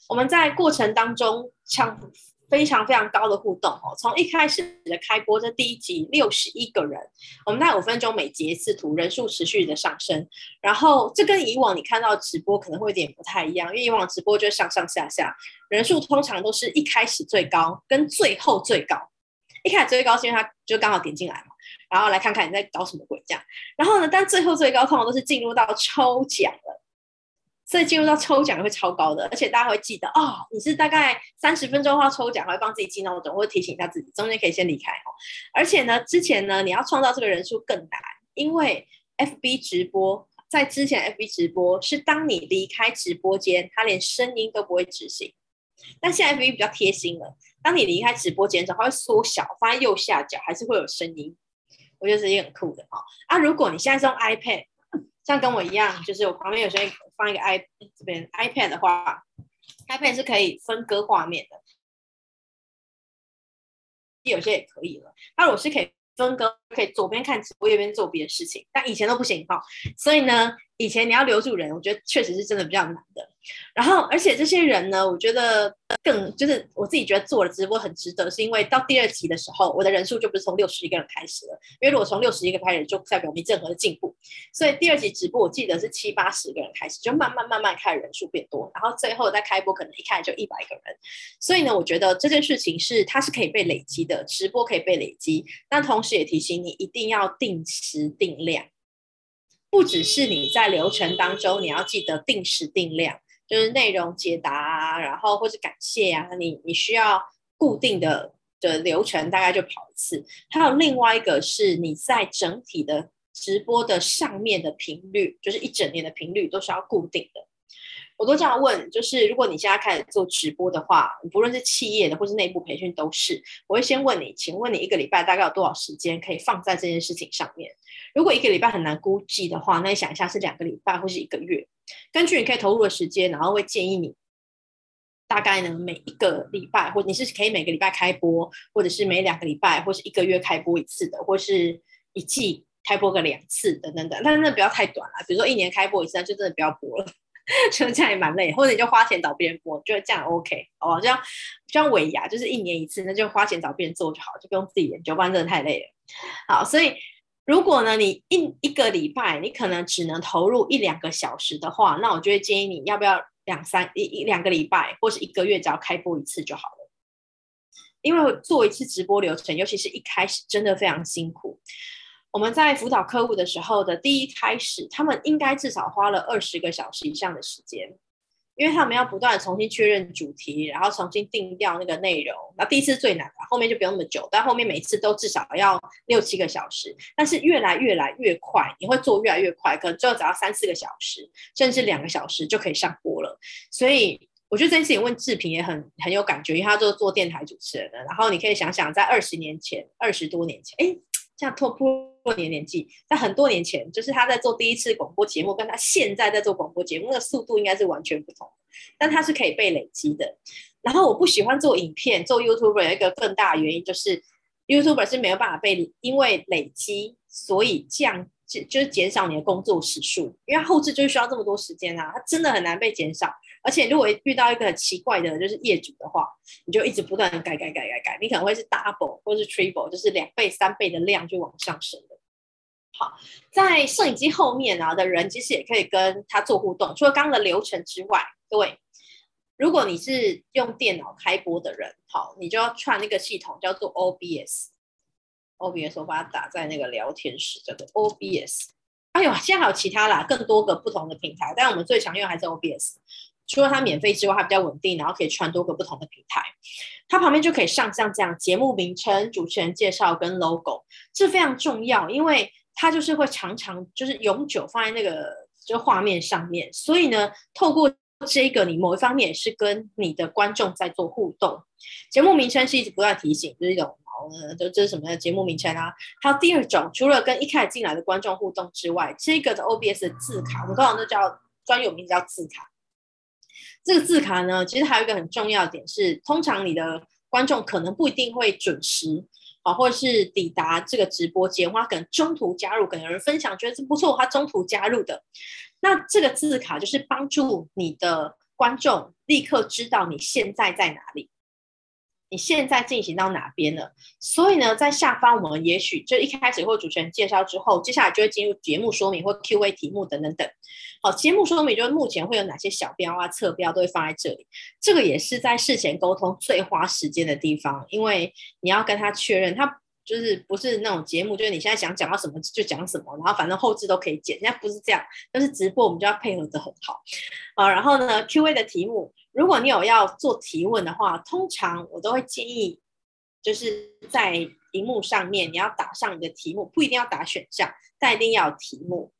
我们在过程当中像。非常非常高的互动哦！从一开始的开播这第一集六十一个人，我们大概五分钟每截一次图，人数持续的上升。然后这跟以往你看到直播可能会有点不太一样，因为以往直播就上上下下，人数通常都是一开始最高跟最后最高。一开始最高是因为他就刚好点进来嘛，然后来看看你在搞什么鬼这样。然后呢，但最后最高通常都是进入到抽奖了。所以进入到抽奖会超高的，而且大家会记得哦，你是大概三十分钟后抽奖，还会帮自己记闹钟，或提醒一下自己，中间可以先离开哦。而且呢，之前呢，你要创造这个人数更难，因为 FB 直播在之前 FB 直播是当你离开直播间，它连声音都不会执行。但现在 FB 比较贴心了，当你离开直播间之后，它会缩小，放在右下角，还是会有声音。我觉得是一个很酷的哦。啊，如果你现在是用 iPad。像跟我一样，就是我旁边有些放一个 i 这边 iPad 的话，iPad 是可以分割画面的，有些也可以了。那我是可以分割，可以左边看直播，右边做别的事情，但以前都不行哈。所以呢，以前你要留住人，我觉得确实是真的比较难的。然后，而且这些人呢，我觉得。更就是我自己觉得做了直播很值得，是因为到第二集的时候，我的人数就不是从六十一个人开始了，因为如果从六十一个开始，就代表没任何的进步。所以第二集直播我记得是七八十个人开始，就慢慢慢慢开始人数变多，然后最后再开播可能一开始就一百个人。所以呢，我觉得这件事情是它是可以被累积的，直播可以被累积，但同时也提醒你一定要定时定量，不只是你在流程当中你要记得定时定量。就是内容解答啊，然后或是感谢啊，你你需要固定的的流程，大概就跑一次。还有另外一个是你在整体的直播的上面的频率，就是一整年的频率都是要固定的。我都这样问，就是如果你现在开始做直播的话，不论是企业的或是内部培训都是，我会先问你，请问你一个礼拜大概有多少时间可以放在这件事情上面？如果一个礼拜很难估计的话，那你想一下是两个礼拜或是一个月？根据你可以投入的时间，然后会建议你大概呢每一个礼拜，或你是可以每个礼拜开播，或者是每两个礼拜，或是一个月开播一次的，或是一季开播个两次等等等。但是那不要太短了，比如说一年开播一次，那就真的不要播了。就这样也蛮累，或者你就花钱找别人播，就这样 OK 哦。这样像尾牙，就是一年一次，那就花钱找别人做就好，就不用自己研究，不然真的太累了。好，所以如果呢，你一一个礼拜你可能只能投入一两个小时的话，那我就会建议你要不要两三一一两个礼拜，或是一个月只要开播一次就好了。因为做一次直播流程，尤其是一开始，真的非常辛苦。我们在辅导客户的时候的第一开始，他们应该至少花了二十个小时以上的时间，因为他们要不断重新确认主题，然后重新定调那个内容。那第一次最难的，后面就不用那么久，但后面每次都至少要六七个小时。但是越来越来越快，你会做越来越快，可能最后只要三四个小时，甚至两个小时就可以上播了。所以我觉得这件事情问志平也很很有感觉，因为他就是做电台主持人的。然后你可以想想，在二十年前，二十多年前，哎。像拓破年年纪，在很多年前，就是他在做第一次广播节目，跟他现在在做广播节目的速度应该是完全不同，但他是可以被累积的。然后我不喜欢做影片，做 YouTuber 有一个更大的原因就是 YouTuber 是没有办法被因为累积，所以降。就就是减少你的工作时数，因为后置就是需要这么多时间啊，它真的很难被减少。而且如果遇到一个很奇怪的，就是业主的话，你就一直不断的改改改改改，你可能会是 double 或是 triple，就是两倍、三倍的量就往上升的。好，在摄影机后面啊的人，其实也可以跟他做互动。除了刚刚的流程之外，各位，如果你是用电脑开播的人，好，你就要串那个系统叫做 OBS。OBS 我把它打在那个聊天室，叫做 OBS。哎呦，现在还有其他啦，更多个不同的平台，但我们最常用还是 OBS。除了它免费之外，它比较稳定，然后可以串多个不同的平台。它旁边就可以上像这样节目名称、主持人介绍跟 logo，这非常重要，因为它就是会常常就是永久放在那个就画面上面。所以呢，透过这个，你某一方面也是跟你的观众在做互动。节目名称是一直不断提醒，就是一种。呃，就这是什么节目名称啊？还有第二种，除了跟一开始进来的观众互动之外，这个的 OBS 的字卡，我们通常都叫专有名字叫字卡。这个字卡呢，其实还有一个很重要的点是，通常你的观众可能不一定会准时啊，或者是抵达这个直播间，或可能中途加入，可能有人分享觉得这不错，他中途加入的。那这个字卡就是帮助你的观众立刻知道你现在在哪里。你现在进行到哪边了？所以呢，在下方我们也许就一开始或主持人介绍之后，接下来就会进入节目说明或 Q&A 题目等等等。好，节目说明就是目前会有哪些小标啊、侧标都会放在这里。这个也是在事前沟通最花时间的地方，因为你要跟他确认，他就是不是那种节目，就是你现在想讲到什么就讲什么，然后反正后置都可以剪。现在不是这样，但是直播我们就要配合的很好啊。然后呢，Q&A 的题目，如果你有要做提问的话，通常我都会建议，就是在荧幕上面你要打上你的题目，不一定要打选项，但一定要有题目，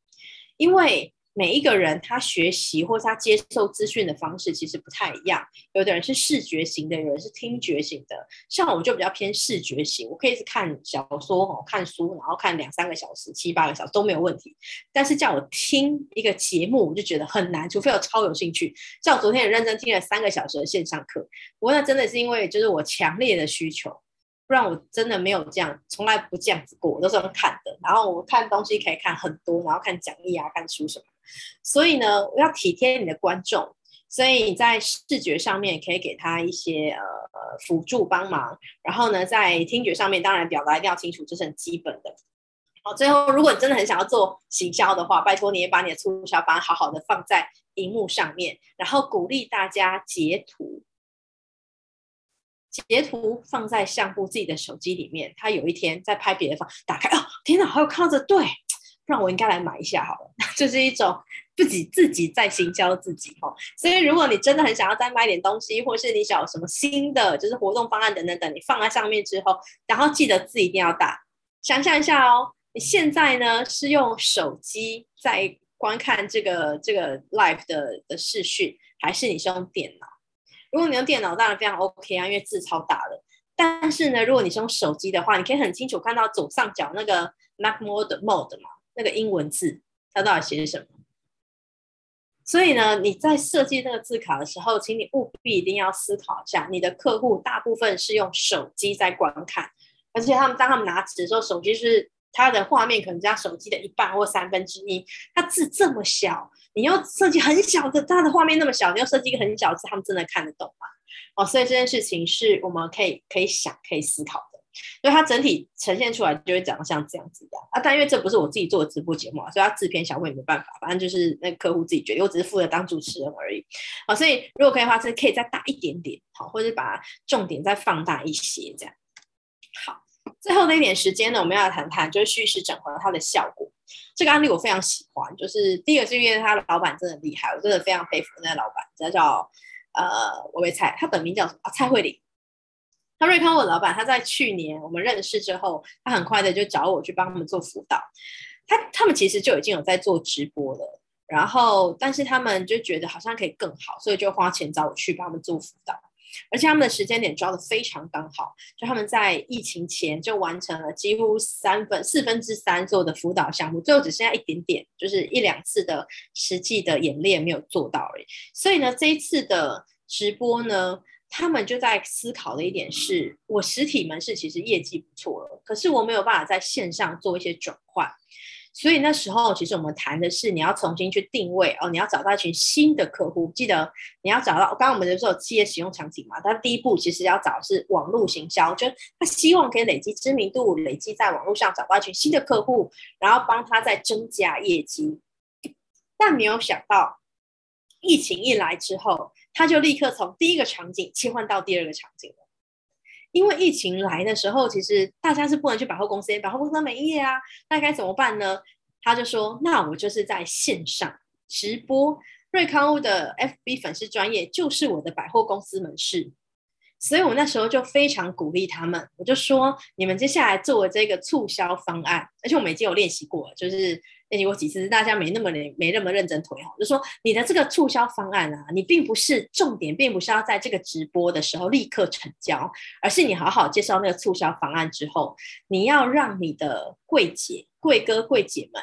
因为。每一个人他学习或是他接受资讯的方式其实不太一样，有的人是视觉型的，有人是听觉型的。像我就比较偏视觉型，我可以是看小说，看书，然后看两三个小时、七八个小时都没有问题。但是叫我听一个节目，我就觉得很难，除非我超有兴趣。像我昨天也认真听了三个小时的线上课，不过那真的是因为就是我强烈的需求。不然我真的没有这样，从来不这样子过，我都是用看的。然后我看东西可以看很多，然后看讲义啊，看书什么。所以呢，我要体贴你的观众，所以你在视觉上面可以给他一些呃辅助帮忙。然后呢，在听觉上面，当然表达一定要清楚，这是很基本的。好，最后如果你真的很想要做行销的话，拜托你也把你的促销方好好的放在荧幕上面，然后鼓励大家截图。截图放在相簿自己的手机里面，他有一天在拍别的方，打开哦，天哪，还有看着，对，那我应该来买一下好了。就是一种自己自己在行销自己哈。所以如果你真的很想要再买点东西，或是你想有什么新的就是活动方案等等等，你放在上面之后，然后记得字一定要大。想象一下哦，你现在呢是用手机在观看这个这个 live 的的视讯，还是你是用电脑？如果你用电脑，当然非常 OK 啊，因为字超大的。但是呢，如果你是用手机的话，你可以很清楚看到左上角那个 Mac Mode Mode 嘛，那个英文字，它到底写什么？所以呢，你在设计那个字卡的时候，请你务必一定要思考一下，你的客户大部分是用手机在观看，而且他们当他们拿纸的时候，手机是它的画面可能加手机的一半或三分之一，它字这么小。你要设计很小的，它的画面那么小，你要设计一个很小字，他们真的看得懂吗？哦，所以这件事情是我们可以可以想、可以思考所以它整体呈现出来就会长得像这样子的啊。但因为这不是我自己做的直播节目啊，所以它制片小慧也没办法，反正就是那客户自己决定，我只是负责当主持人而已。好，所以如果可以的话，是可以再大一点点，好，或者把重点再放大一些，这样。好，最后的一点时间呢，我们要谈谈就是虚实整合它的效果。这个案例我非常喜欢，就是第一个是因为他的老板真的厉害，我真的非常佩服那个老板，他叫呃薇薇蔡，他本名叫什么？啊、蔡慧玲。那瑞康我的老板，他在去年我们认识之后，他很快的就找我去帮他们做辅导。他他们其实就已经有在做直播了，然后但是他们就觉得好像可以更好，所以就花钱找我去帮他们做辅导。而且他们的时间点抓得非常刚好，就他们在疫情前就完成了几乎三分四分之三做的辅导项目，最后只剩下一点点，就是一两次的实际的演练没有做到而已。所以呢，这一次的直播呢，他们就在思考的一点是，我实体门市其实业绩不错了，可是我没有办法在线上做一些转换。所以那时候，其实我们谈的是你要重新去定位哦，你要找到一群新的客户。记得你要找到，刚刚我们就说有企业使用场景嘛，他第一步其实要找的是网络行销，就他希望可以累积知名度，累积在网络上找到一群新的客户，然后帮他再增加业绩。但没有想到，疫情一来之后，他就立刻从第一个场景切换到第二个场景了。因为疫情来的时候，其实大家是不能去百货公司，百货公司没业啊，那该怎么办呢？他就说：“那我就是在线上直播，瑞康屋的 FB 粉丝专业就是我的百货公司门市。”所以我那时候就非常鼓励他们，我就说：“你们接下来做这个促销方案，而且我们已经有练习过了，就是。”练习过几次，大家没那么没那么认真推哈，就说你的这个促销方案啊，你并不是重点，并不是要在这个直播的时候立刻成交，而是你好好介绍那个促销方案之后，你要让你的柜姐、柜哥、柜姐们。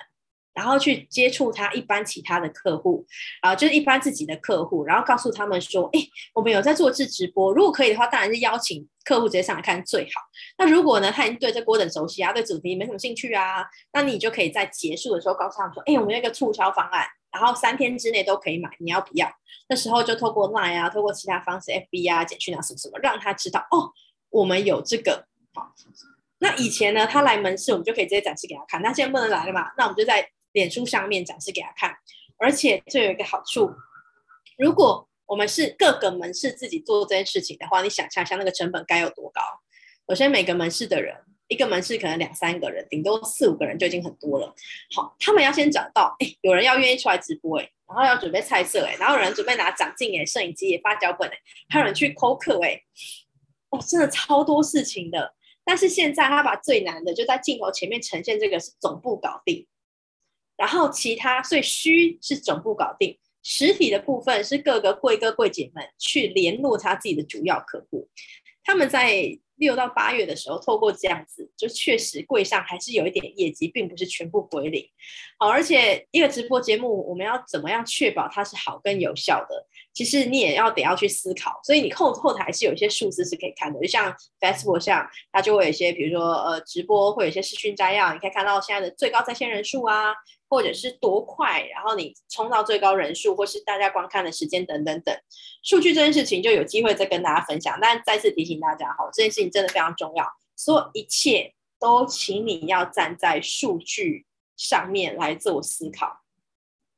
然后去接触他一般其他的客户，啊，就是一般自己的客户，然后告诉他们说，哎，我们有在做自直播，如果可以的话，当然是邀请客户直接上来看最好。那如果呢，他已经对这锅很熟悉啊，对主题没什么兴趣啊，那你就可以在结束的时候告诉他们说，哎，我们有一个促销方案，然后三天之内都可以买，你要不要？那时候就透过 Line 啊，透过其他方式，FB 啊、简讯啊什么什么，让他知道哦，我们有这个。好，那以前呢，他来门市，我们就可以直接展示给他看，那现在不能来了嘛，那我们就在。脸书上面展示给他看，而且这有一个好处，如果我们是各个门市自己做这件事情的话，你想象一下那个成本该有多高？首先，每个门市的人一个门市可能两三个人，顶多四五个人就已经很多了。好，他们要先找到，哎，有人要愿意出来直播，哎，然后要准备菜色，哎，然后有人准备拿掌镜，哎，摄影机，发脚本，哎，还有人去抠客，哎，哦，真的超多事情的。但是现在他把最难的就在镜头前面呈现，这个是总部搞定，然后其他所以虚是总部搞定，实体的部分是各个柜哥柜姐们去联络他自己的主要客户，他们在。六到八月的时候，透过这样子，就确实柜上还是有一点业绩，并不是全部归零。好，而且一个直播节目，我们要怎么样确保它是好跟有效的？其实你也要得要去思考。所以你后后台是有一些数字是可以看的，就像 Facebook 上，它就会有一些，比如说呃直播会有一些视讯摘要，你可以看到现在的最高在线人数啊。或者是多快，然后你冲到最高人数，或是大家观看的时间等等等，数据这件事情就有机会再跟大家分享。但再次提醒大家，好，这件事情真的非常重要，所有一切都请你要站在数据上面来做思考。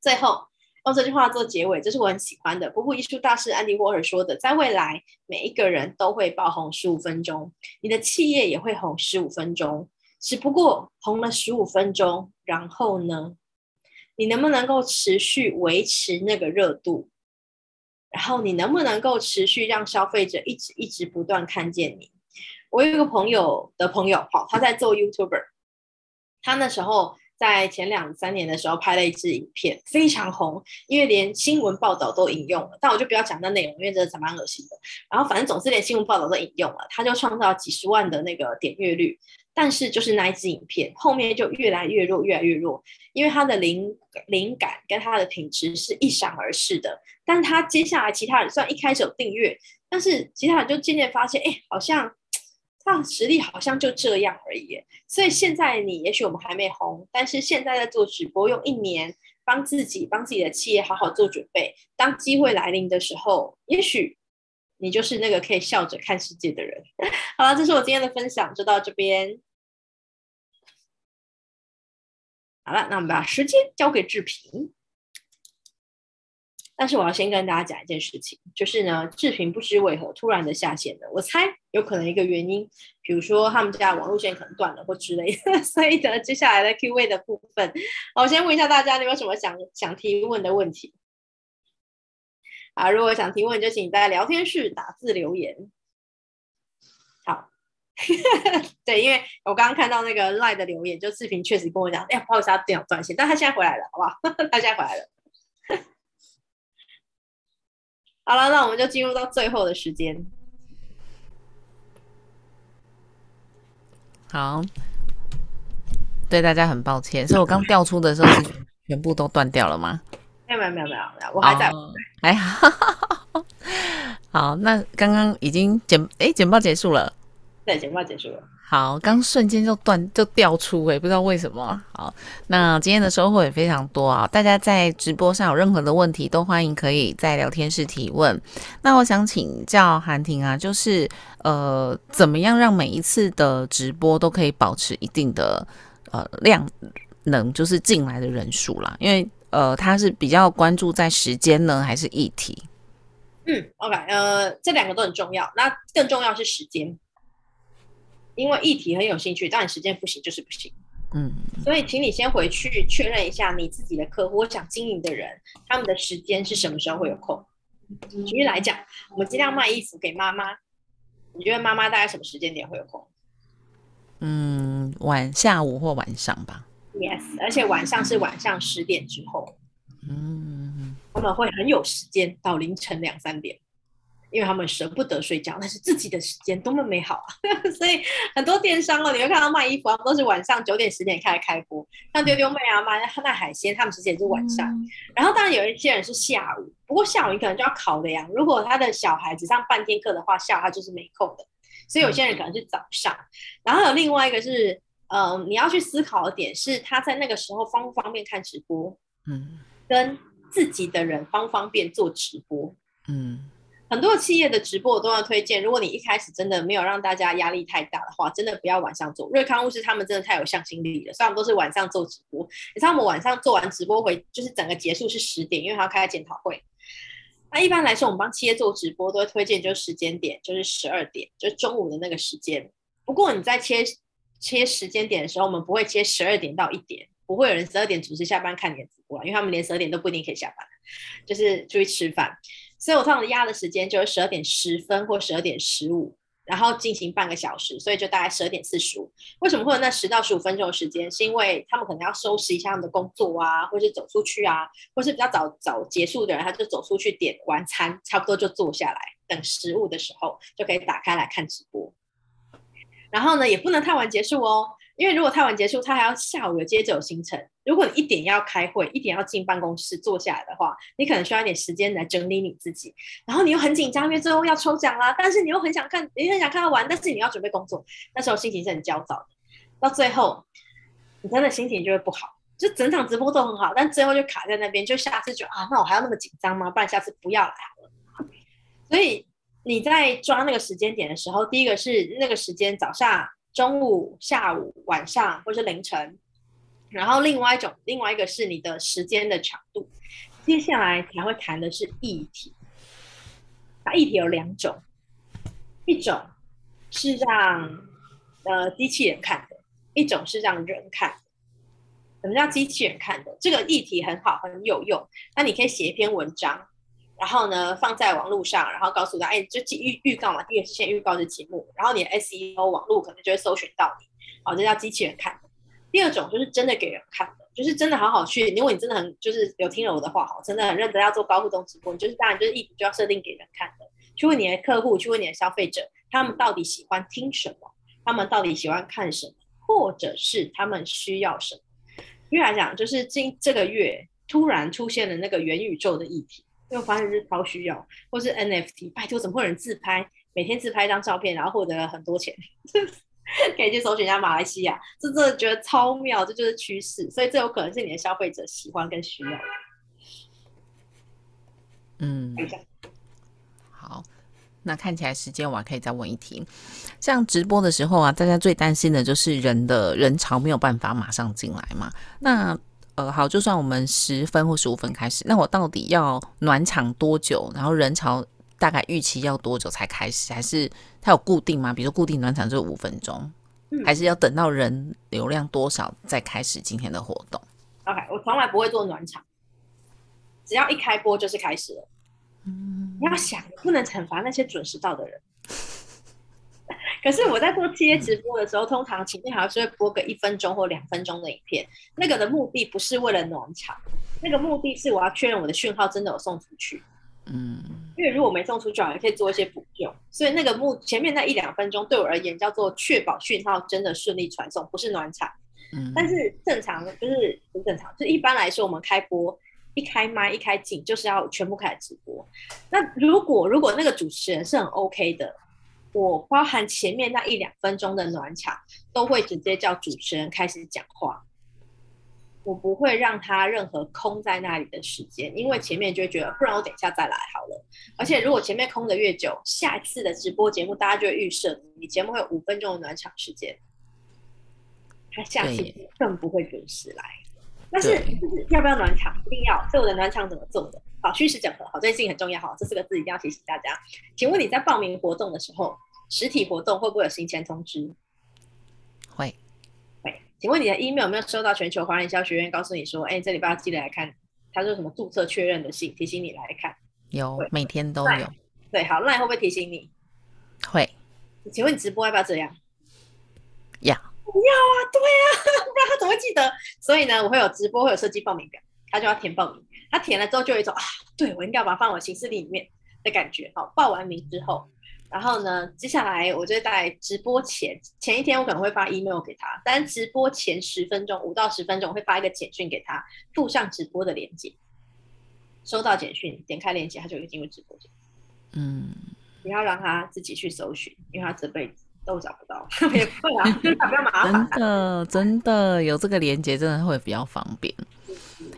最后用这句话做结尾，这是我很喜欢的，不布艺术大师安迪沃荷说的，在未来每一个人都会爆红十五分钟，你的企业也会红十五分钟。只不过红了十五分钟，然后呢，你能不能够持续维持那个热度？然后你能不能够持续让消费者一直一直不断看见你？我有一个朋友的朋友，好，他在做 YouTuber，他那时候。在前两三年的时候拍了一支影片，非常红，因为连新闻报道都引用了。但我就不要讲那内容，因为真的蛮恶心的。然后反正总是连新闻报道都引用了，他就创造几十万的那个点阅率。但是就是那一支影片后面就越来越弱，越来越弱，因为他的灵灵感跟他的品质是一闪而逝的。但他接下来其他人虽然一开始有订阅，但是其他人就渐渐发现，哎，好像。他的实力好像就这样而已，所以现在你也许我们还没红，但是现在在做直播，用一年帮自己、帮自己的企业好好做准备，当机会来临的时候，也许你就是那个可以笑着看世界的人。好了，这是我今天的分享，就到这边。好了，那我们把时间交给志平。但是我要先跟大家讲一件事情，就是呢，志平不知为何突然的下线了。我猜有可能一个原因，比如说他们家网络线可能断了或之类的。所以呢，接下来的 Q&A 的部分，我先问一下大家，你有什么想想提问的问题？啊，如果想提问，就请在聊天室打字留言。好，对，因为我刚刚看到那个 LINE 的留言，就视频确实跟我讲，哎呀，不好意思，他电脑断线，但他现在回来了，好不好？他现在回来了。好了，那我们就进入到最后的时间。好，对大家很抱歉，所以我刚调出的时候是全部都断掉了吗？没有没有没有没有，我还在。哦、还好，好，那刚刚已经简哎简报结束了。对，简报结束了。好，刚瞬间就断就掉出诶，不知道为什么。好，那今天的收获也非常多啊！大家在直播上有任何的问题，都欢迎可以在聊天室提问。那我想请教韩婷啊，就是呃，怎么样让每一次的直播都可以保持一定的呃量能，就是进来的人数啦？因为呃，他是比较关注在时间呢，还是议题？嗯，OK，呃，这两个都很重要，那更重要是时间。因为议题很有兴趣，但你时间不行就是不行。嗯，所以请你先回去确认一下你自己的客户，我想经营的人，他们的时间是什么时候会有空？举例来讲，我们尽量卖衣服给妈妈，你觉得妈妈大概什么时间点会有空？嗯，晚下午或晚上吧。Yes，而且晚上是晚上十点之后。嗯，他们会很有时间到凌晨两三点。因为他们舍不得睡觉，但是自己的时间多么美好啊！所以很多电商哦，你会看到卖衣服，他们都是晚上九点十点开始开播。像丢丢妹啊，卖卖海鲜，他们其实也是晚上。嗯、然后当然有一些人是下午，不过下午你可能就要考量，如果他的小孩只上半天课的话，下午他就是没空的。所以有些人可能是早上。嗯、然后有另外一个是，嗯、呃，你要去思考的点是，他在那个时候方不方便看直播？嗯，跟自己的人方不方便做直播？嗯。很多企业的直播我都要推荐。如果你一开始真的没有让大家压力太大的话，真的不要晚上做。瑞康物是他们真的太有向心力了，所以他们都是晚上做直播。你知道我们晚上做完直播回，就是整个结束是十点，因为他要开检讨会。那一般来说，我们帮企业做直播都会推荐就是时间点，就是十二点，就是中午的那个时间。不过你在切切时间点的时候，我们不会切十二点到一点，不会有人十二点准时下班看你的直播，因为他们连十二点都不一定可以下班，就是出去吃饭。所以我通常压的时间就是十二点十分或十二点十五。然后进行半个小时，所以就大概十二点四十五。为什么会有那十到十五分钟的时间？是因为他们可能要收拾一下他们的工作啊，或是走出去啊，或是比较早早结束的人，他就走出去点完餐，差不多就坐下来等食物的时候，就可以打开来看直播。然后呢，也不能太晚结束哦。因为如果太晚结束，他还要下午有接着有行程。如果你一点要开会，一点要进办公室坐下来的话，你可能需要一点时间来整理你自己。然后你又很紧张，因为最后要抽奖啦。但是你又很想看，你很想看他玩，但是你要准备工作，那时候心情是很焦躁的。到最后，你真的心情就会不好，就整场直播都很好，但最后就卡在那边。就下次就啊，那我还要那么紧张吗？不然下次不要来了。所以你在抓那个时间点的时候，第一个是那个时间早上。中午、下午、晚上，或是凌晨，然后另外一种，另外一个是你的时间的长度。接下来才会谈的是议题，那议题有两种，一种是让呃机器人看的，一种是让人看的。什么叫机器人看的？这个议题很好，很有用。那你可以写一篇文章。然后呢，放在网络上，然后告诉他，哎，就预预告嘛，第一个是先预告的节目，然后你的 SEO 网络可能就会搜寻到你，好，这叫机器人看的。第二种就是真的给人看的，就是真的好好去，如果你真的很就是有听了我的话，好，真的很认真要做高互动直播，你就是当然就是议题就要设定给人看的，去问你的客户，去问你的消费者，他们到底喜欢听什么，他们到底喜欢看什么，或者是他们需要什么。因为来讲，就是今这个月突然出现了那个元宇宙的议题。因为我发现是超需要，或是 NFT，拜托，怎么会有人自拍，每天自拍一张照片，然后获得了很多钱？可以去搜寻一下马来西亚，这真的觉得超妙，这就是趋势，所以这有可能是你的消费者喜欢跟需要的。嗯，好，那看起来时间我还可以再问一题，像直播的时候啊，大家最担心的就是人的人潮没有办法马上进来嘛，那。呃，好，就算我们十分或十五分开始，那我到底要暖场多久？然后人潮大概预期要多久才开始？还是它有固定吗？比如说固定暖场就五分钟，嗯，还是要等到人流量多少再开始今天的活动？OK，我从来不会做暖场，只要一开播就是开始了。嗯，你要想，不能惩罚那些准时到的人。可是我在做企业直播的时候，通常前面还是会播个一分钟或两分钟的影片。那个的目的不是为了暖场，那个目的是我要确认我的讯号真的有送出去。嗯，因为如果没送出去，也可以做一些补救。所以那个目前面那一两分钟对我而言叫做确保讯号真的顺利传送，不是暖场。嗯，但是正常就是不正常，就一般来说我们开播一开麦一开镜就是要全部开始直播。那如果如果那个主持人是很 OK 的。我包含前面那一两分钟的暖场，都会直接叫主持人开始讲话，我不会让他任何空在那里的时间，因为前面就会觉得，不然我等一下再来好了。而且如果前面空的越久，下一次的直播节目大家就会预设你节目会有五分钟的暖场时间，他下次更不会准时来。但是就是要不要暖场，一定要。所以我的暖场怎么做的？好，虚实整合，好，这件事情很重要，哈，这四个字一定要提醒大家。请问你在报名活动的时候，实体活动会不会有行前通知？会，会。请问你的 email 有没有收到全球华人营销学院告诉你说，哎，这礼拜要记得来看，他说什么注册确认的信，提醒你来看？有，每天都有。对，好，那你会不会提醒你？会。请问你直播要不要这样？要。不要啊，对啊，不然他怎么会记得？所以呢，我会有直播，会有设计报名表，他就要填报名。他填了之后，就有一种啊，对，我应该要把它放我行事历里面的感觉。好，报完名之后。然后呢，接下来我就在直播前前一天，我可能会发 email 给他，但直播前十分钟，五到十分钟，我会发一个简讯给他，附上直播的链接。收到简讯，点开链接，他就会进入直播间。嗯，不要让他自己去搜寻，因为他这辈子都找不到。也不会啊，不要麻烦。真的，真的有这个链接，真的会比较方便。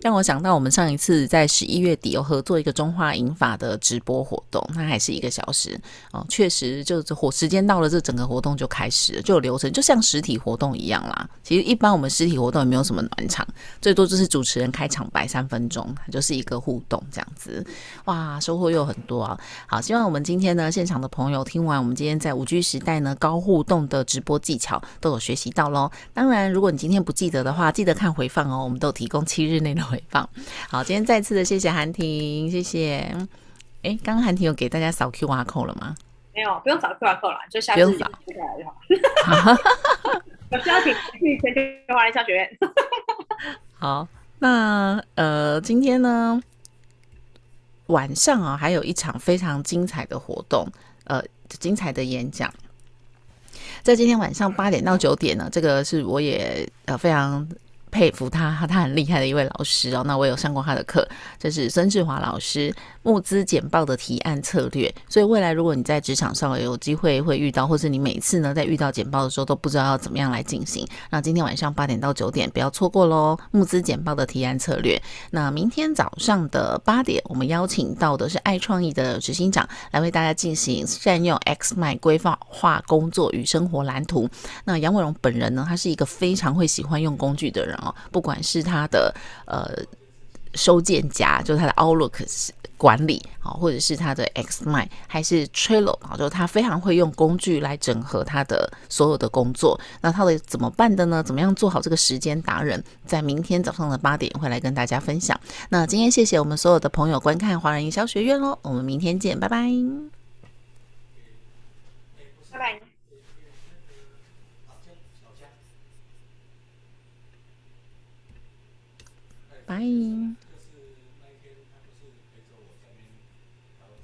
让我想到我们上一次在十一月底有合作一个中华银发的直播活动，那还是一个小时哦，确实就是活时间到了，这整个活动就开始了，就有流程，就像实体活动一样啦。其实一般我们实体活动也没有什么暖场，最多就是主持人开场白三分钟，就是一个互动这样子。哇，收获又很多啊！好，希望我们今天呢现场的朋友听完我们今天在五 G 时代呢高互动的直播技巧都有学习到喽。当然，如果你今天不记得的话，记得看回放哦，我们都提供七日内的回放。好，今天再次的谢谢韩婷，谢谢。哎，刚刚韩婷有给大家扫 QR code 了吗？没有，不用扫 QR code 了，就下次就扫就好。我需要请去全球华人商学院。好，那呃，今天呢晚上啊，还有一场非常精彩的活动，呃，精彩的演讲，在今天晚上八点到九点呢，这个是我也呃非常。佩服他，他很厉害的一位老师哦。那我有上过他的课，这是孙志华老师募资简报的提案策略。所以未来如果你在职场上有机会会遇到，或是你每次呢在遇到简报的时候都不知道要怎么样来进行，那今天晚上八点到九点不要错过喽。募资简报的提案策略。那明天早上的八点，我们邀请到的是爱创意的执行长来为大家进行善用 XMY 规划化工作与生活蓝图。那杨伟荣本人呢，他是一个非常会喜欢用工具的人。不管是他的呃收件夹，就是他的 Outlook 管理啊，或者是他的 XMind，还是 Trello 啊，就是他非常会用工具来整合他的所有的工作。那他会怎么办的呢？怎么样做好这个时间达人？在明天早上的八点会来跟大家分享。那今天谢谢我们所有的朋友观看华人营销学院喽，我们明天见，拜拜，拜拜。拜。